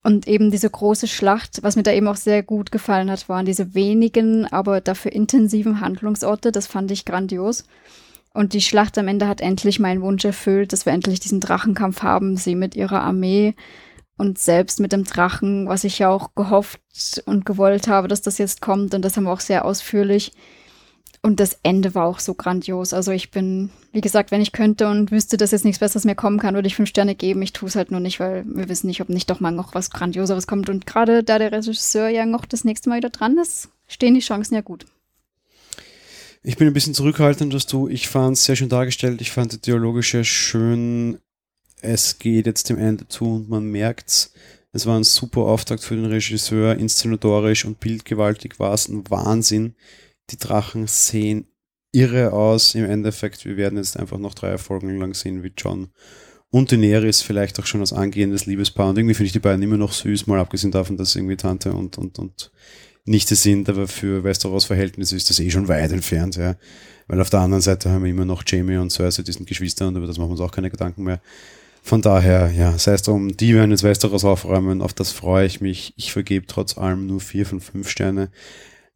Und eben diese große Schlacht, was mir da eben auch sehr gut gefallen hat, waren diese wenigen, aber dafür intensiven Handlungsorte. Das fand ich grandios. Und die Schlacht am Ende hat endlich meinen Wunsch erfüllt, dass wir endlich diesen Drachenkampf haben, sie mit ihrer Armee und selbst mit dem Drachen, was ich ja auch gehofft und gewollt habe, dass das jetzt kommt. Und das haben wir auch sehr ausführlich und das Ende war auch so grandios. Also ich bin, wie gesagt, wenn ich könnte und wüsste, dass jetzt nichts Besseres mehr kommen kann, würde ich fünf Sterne geben. Ich tue es halt nur nicht, weil wir wissen nicht, ob nicht doch mal noch was Grandioseres kommt. Und gerade da der Regisseur ja noch das nächste Mal wieder dran ist, stehen die Chancen ja gut. Ich bin ein bisschen zurückhaltend, dass du, ich fand es sehr schön dargestellt. Ich fand die dialogische schön. Es geht jetzt dem Ende zu und man merkt's. Es war ein super Auftakt für den Regisseur, inszenatorisch und bildgewaltig war es ein Wahnsinn die Drachen sehen irre aus. Im Endeffekt, wir werden jetzt einfach noch drei Folgen lang sehen, wie John und Daenerys vielleicht auch schon als angehendes Liebespaar. Und irgendwie finde ich die beiden immer noch süß, mal abgesehen davon, dass irgendwie Tante und, und, und Nichte sind, aber für Westeros Verhältnisse ist das eh schon weit entfernt, ja. Weil auf der anderen Seite haben wir immer noch Jamie und Cersei, die sind Geschwister und über das machen wir uns auch keine Gedanken mehr. Von daher, ja, sei es drum, die werden jetzt Westeros aufräumen, auf das freue ich mich. Ich vergebe trotz allem nur vier von fünf Sterne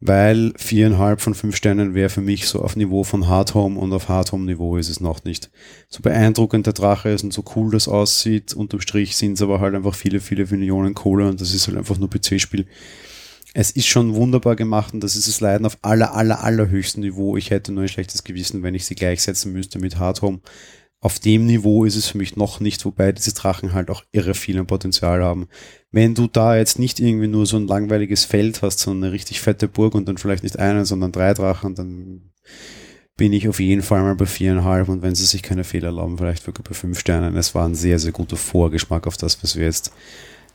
weil viereinhalb von fünf Sternen wäre für mich so auf Niveau von Hard Home und auf Hard Home Niveau ist es noch nicht. So beeindruckend der Drache ist und so cool das aussieht, unterm Strich sind es aber halt einfach viele, viele Millionen Kohle und das ist halt einfach nur PC-Spiel. Es ist schon wunderbar gemacht und das ist das Leiden auf aller, aller, allerhöchsten Niveau. Ich hätte nur ein schlechtes Gewissen, wenn ich sie gleichsetzen müsste mit Hard Home. Auf dem Niveau ist es für mich noch nicht, wobei diese Drachen halt auch irre viel Potenzial haben wenn du da jetzt nicht irgendwie nur so ein langweiliges Feld hast, sondern eine richtig fette Burg und dann vielleicht nicht einen, sondern drei Drachen, dann bin ich auf jeden Fall mal bei viereinhalb und wenn sie sich keine Fehler erlauben, vielleicht wirklich bei fünf Sternen. Es war ein sehr, sehr guter Vorgeschmack auf das, was wir jetzt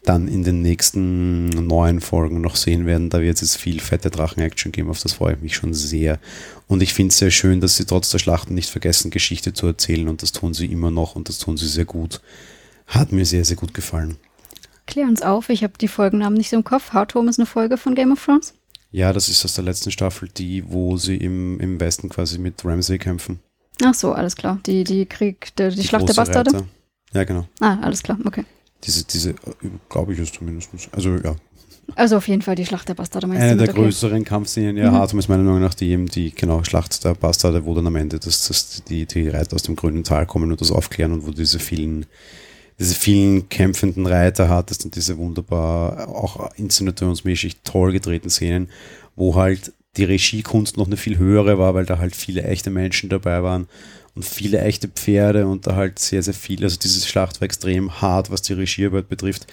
dann in den nächsten neun Folgen noch sehen werden. Da wird es jetzt viel fette Drachen-Action geben, auf das freue ich mich schon sehr. Und ich finde es sehr schön, dass sie trotz der Schlachten nicht vergessen, Geschichte zu erzählen und das tun sie immer noch und das tun sie sehr gut. Hat mir sehr, sehr gut gefallen. Klär uns auf, ich habe die Folgennamen nicht so im Kopf. Home ist eine Folge von Game of Thrones? Ja, das ist aus der letzten Staffel, die, wo sie im, im Westen quasi mit Ramsay kämpfen. Ach so, alles klar. Die, die Krieg, die, die, die Schlacht der Bastarde? Reiter. Ja, genau. Ah, alles klar, okay. Diese, diese, glaube ich es zumindest. Also, ja. Also auf jeden Fall die Schlacht der Bastarde. Eine der okay. größeren Kampfszenen, ja, mhm. Hard ist meiner Meinung nach die, eben die genau, Schlacht der Bastarde, wo dann am Ende das, das, die, die Reiter aus dem grünen Tal kommen und das aufklären und wo diese vielen diese vielen kämpfenden Reiter hattest und diese wunderbar auch inszenationsmäßig toll gedrehten Szenen, wo halt die Regiekunst noch eine viel höhere war, weil da halt viele echte Menschen dabei waren und viele echte Pferde und da halt sehr, sehr viel, also dieses Schlacht war extrem hart, was die Regiearbeit betrifft.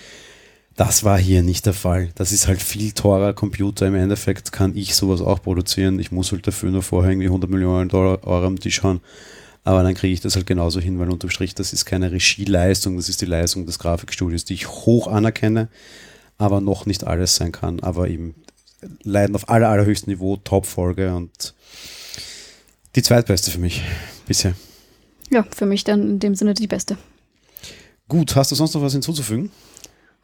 Das war hier nicht der Fall. Das ist halt viel teurer Computer. Im Endeffekt kann ich sowas auch produzieren. Ich muss halt dafür nur vorher irgendwie 100 Millionen Dollar Euro am Tisch haben aber dann kriege ich das halt genauso hin, weil unterm Strich, das ist keine Regieleistung, das ist die Leistung des Grafikstudios, die ich hoch anerkenne, aber noch nicht alles sein kann. Aber eben leiden auf aller, allerhöchstem Niveau, Top-Folge und die zweitbeste für mich bisher. Ja, für mich dann in dem Sinne die beste. Gut, hast du sonst noch was hinzuzufügen?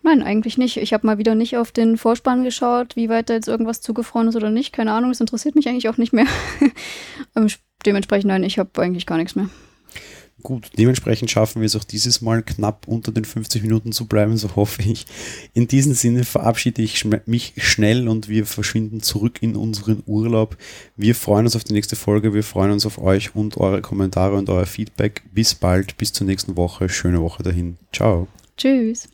Nein, eigentlich nicht. Ich habe mal wieder nicht auf den Vorspann geschaut, wie weit da jetzt irgendwas zugefroren ist oder nicht. Keine Ahnung, das interessiert mich eigentlich auch nicht mehr. Ähm, dementsprechend, nein, ich habe eigentlich gar nichts mehr. Gut, dementsprechend schaffen wir es auch dieses Mal knapp unter den 50 Minuten zu bleiben, so hoffe ich. In diesem Sinne verabschiede ich mich schnell und wir verschwinden zurück in unseren Urlaub. Wir freuen uns auf die nächste Folge, wir freuen uns auf euch und eure Kommentare und euer Feedback. Bis bald, bis zur nächsten Woche. Schöne Woche dahin. Ciao. Tschüss.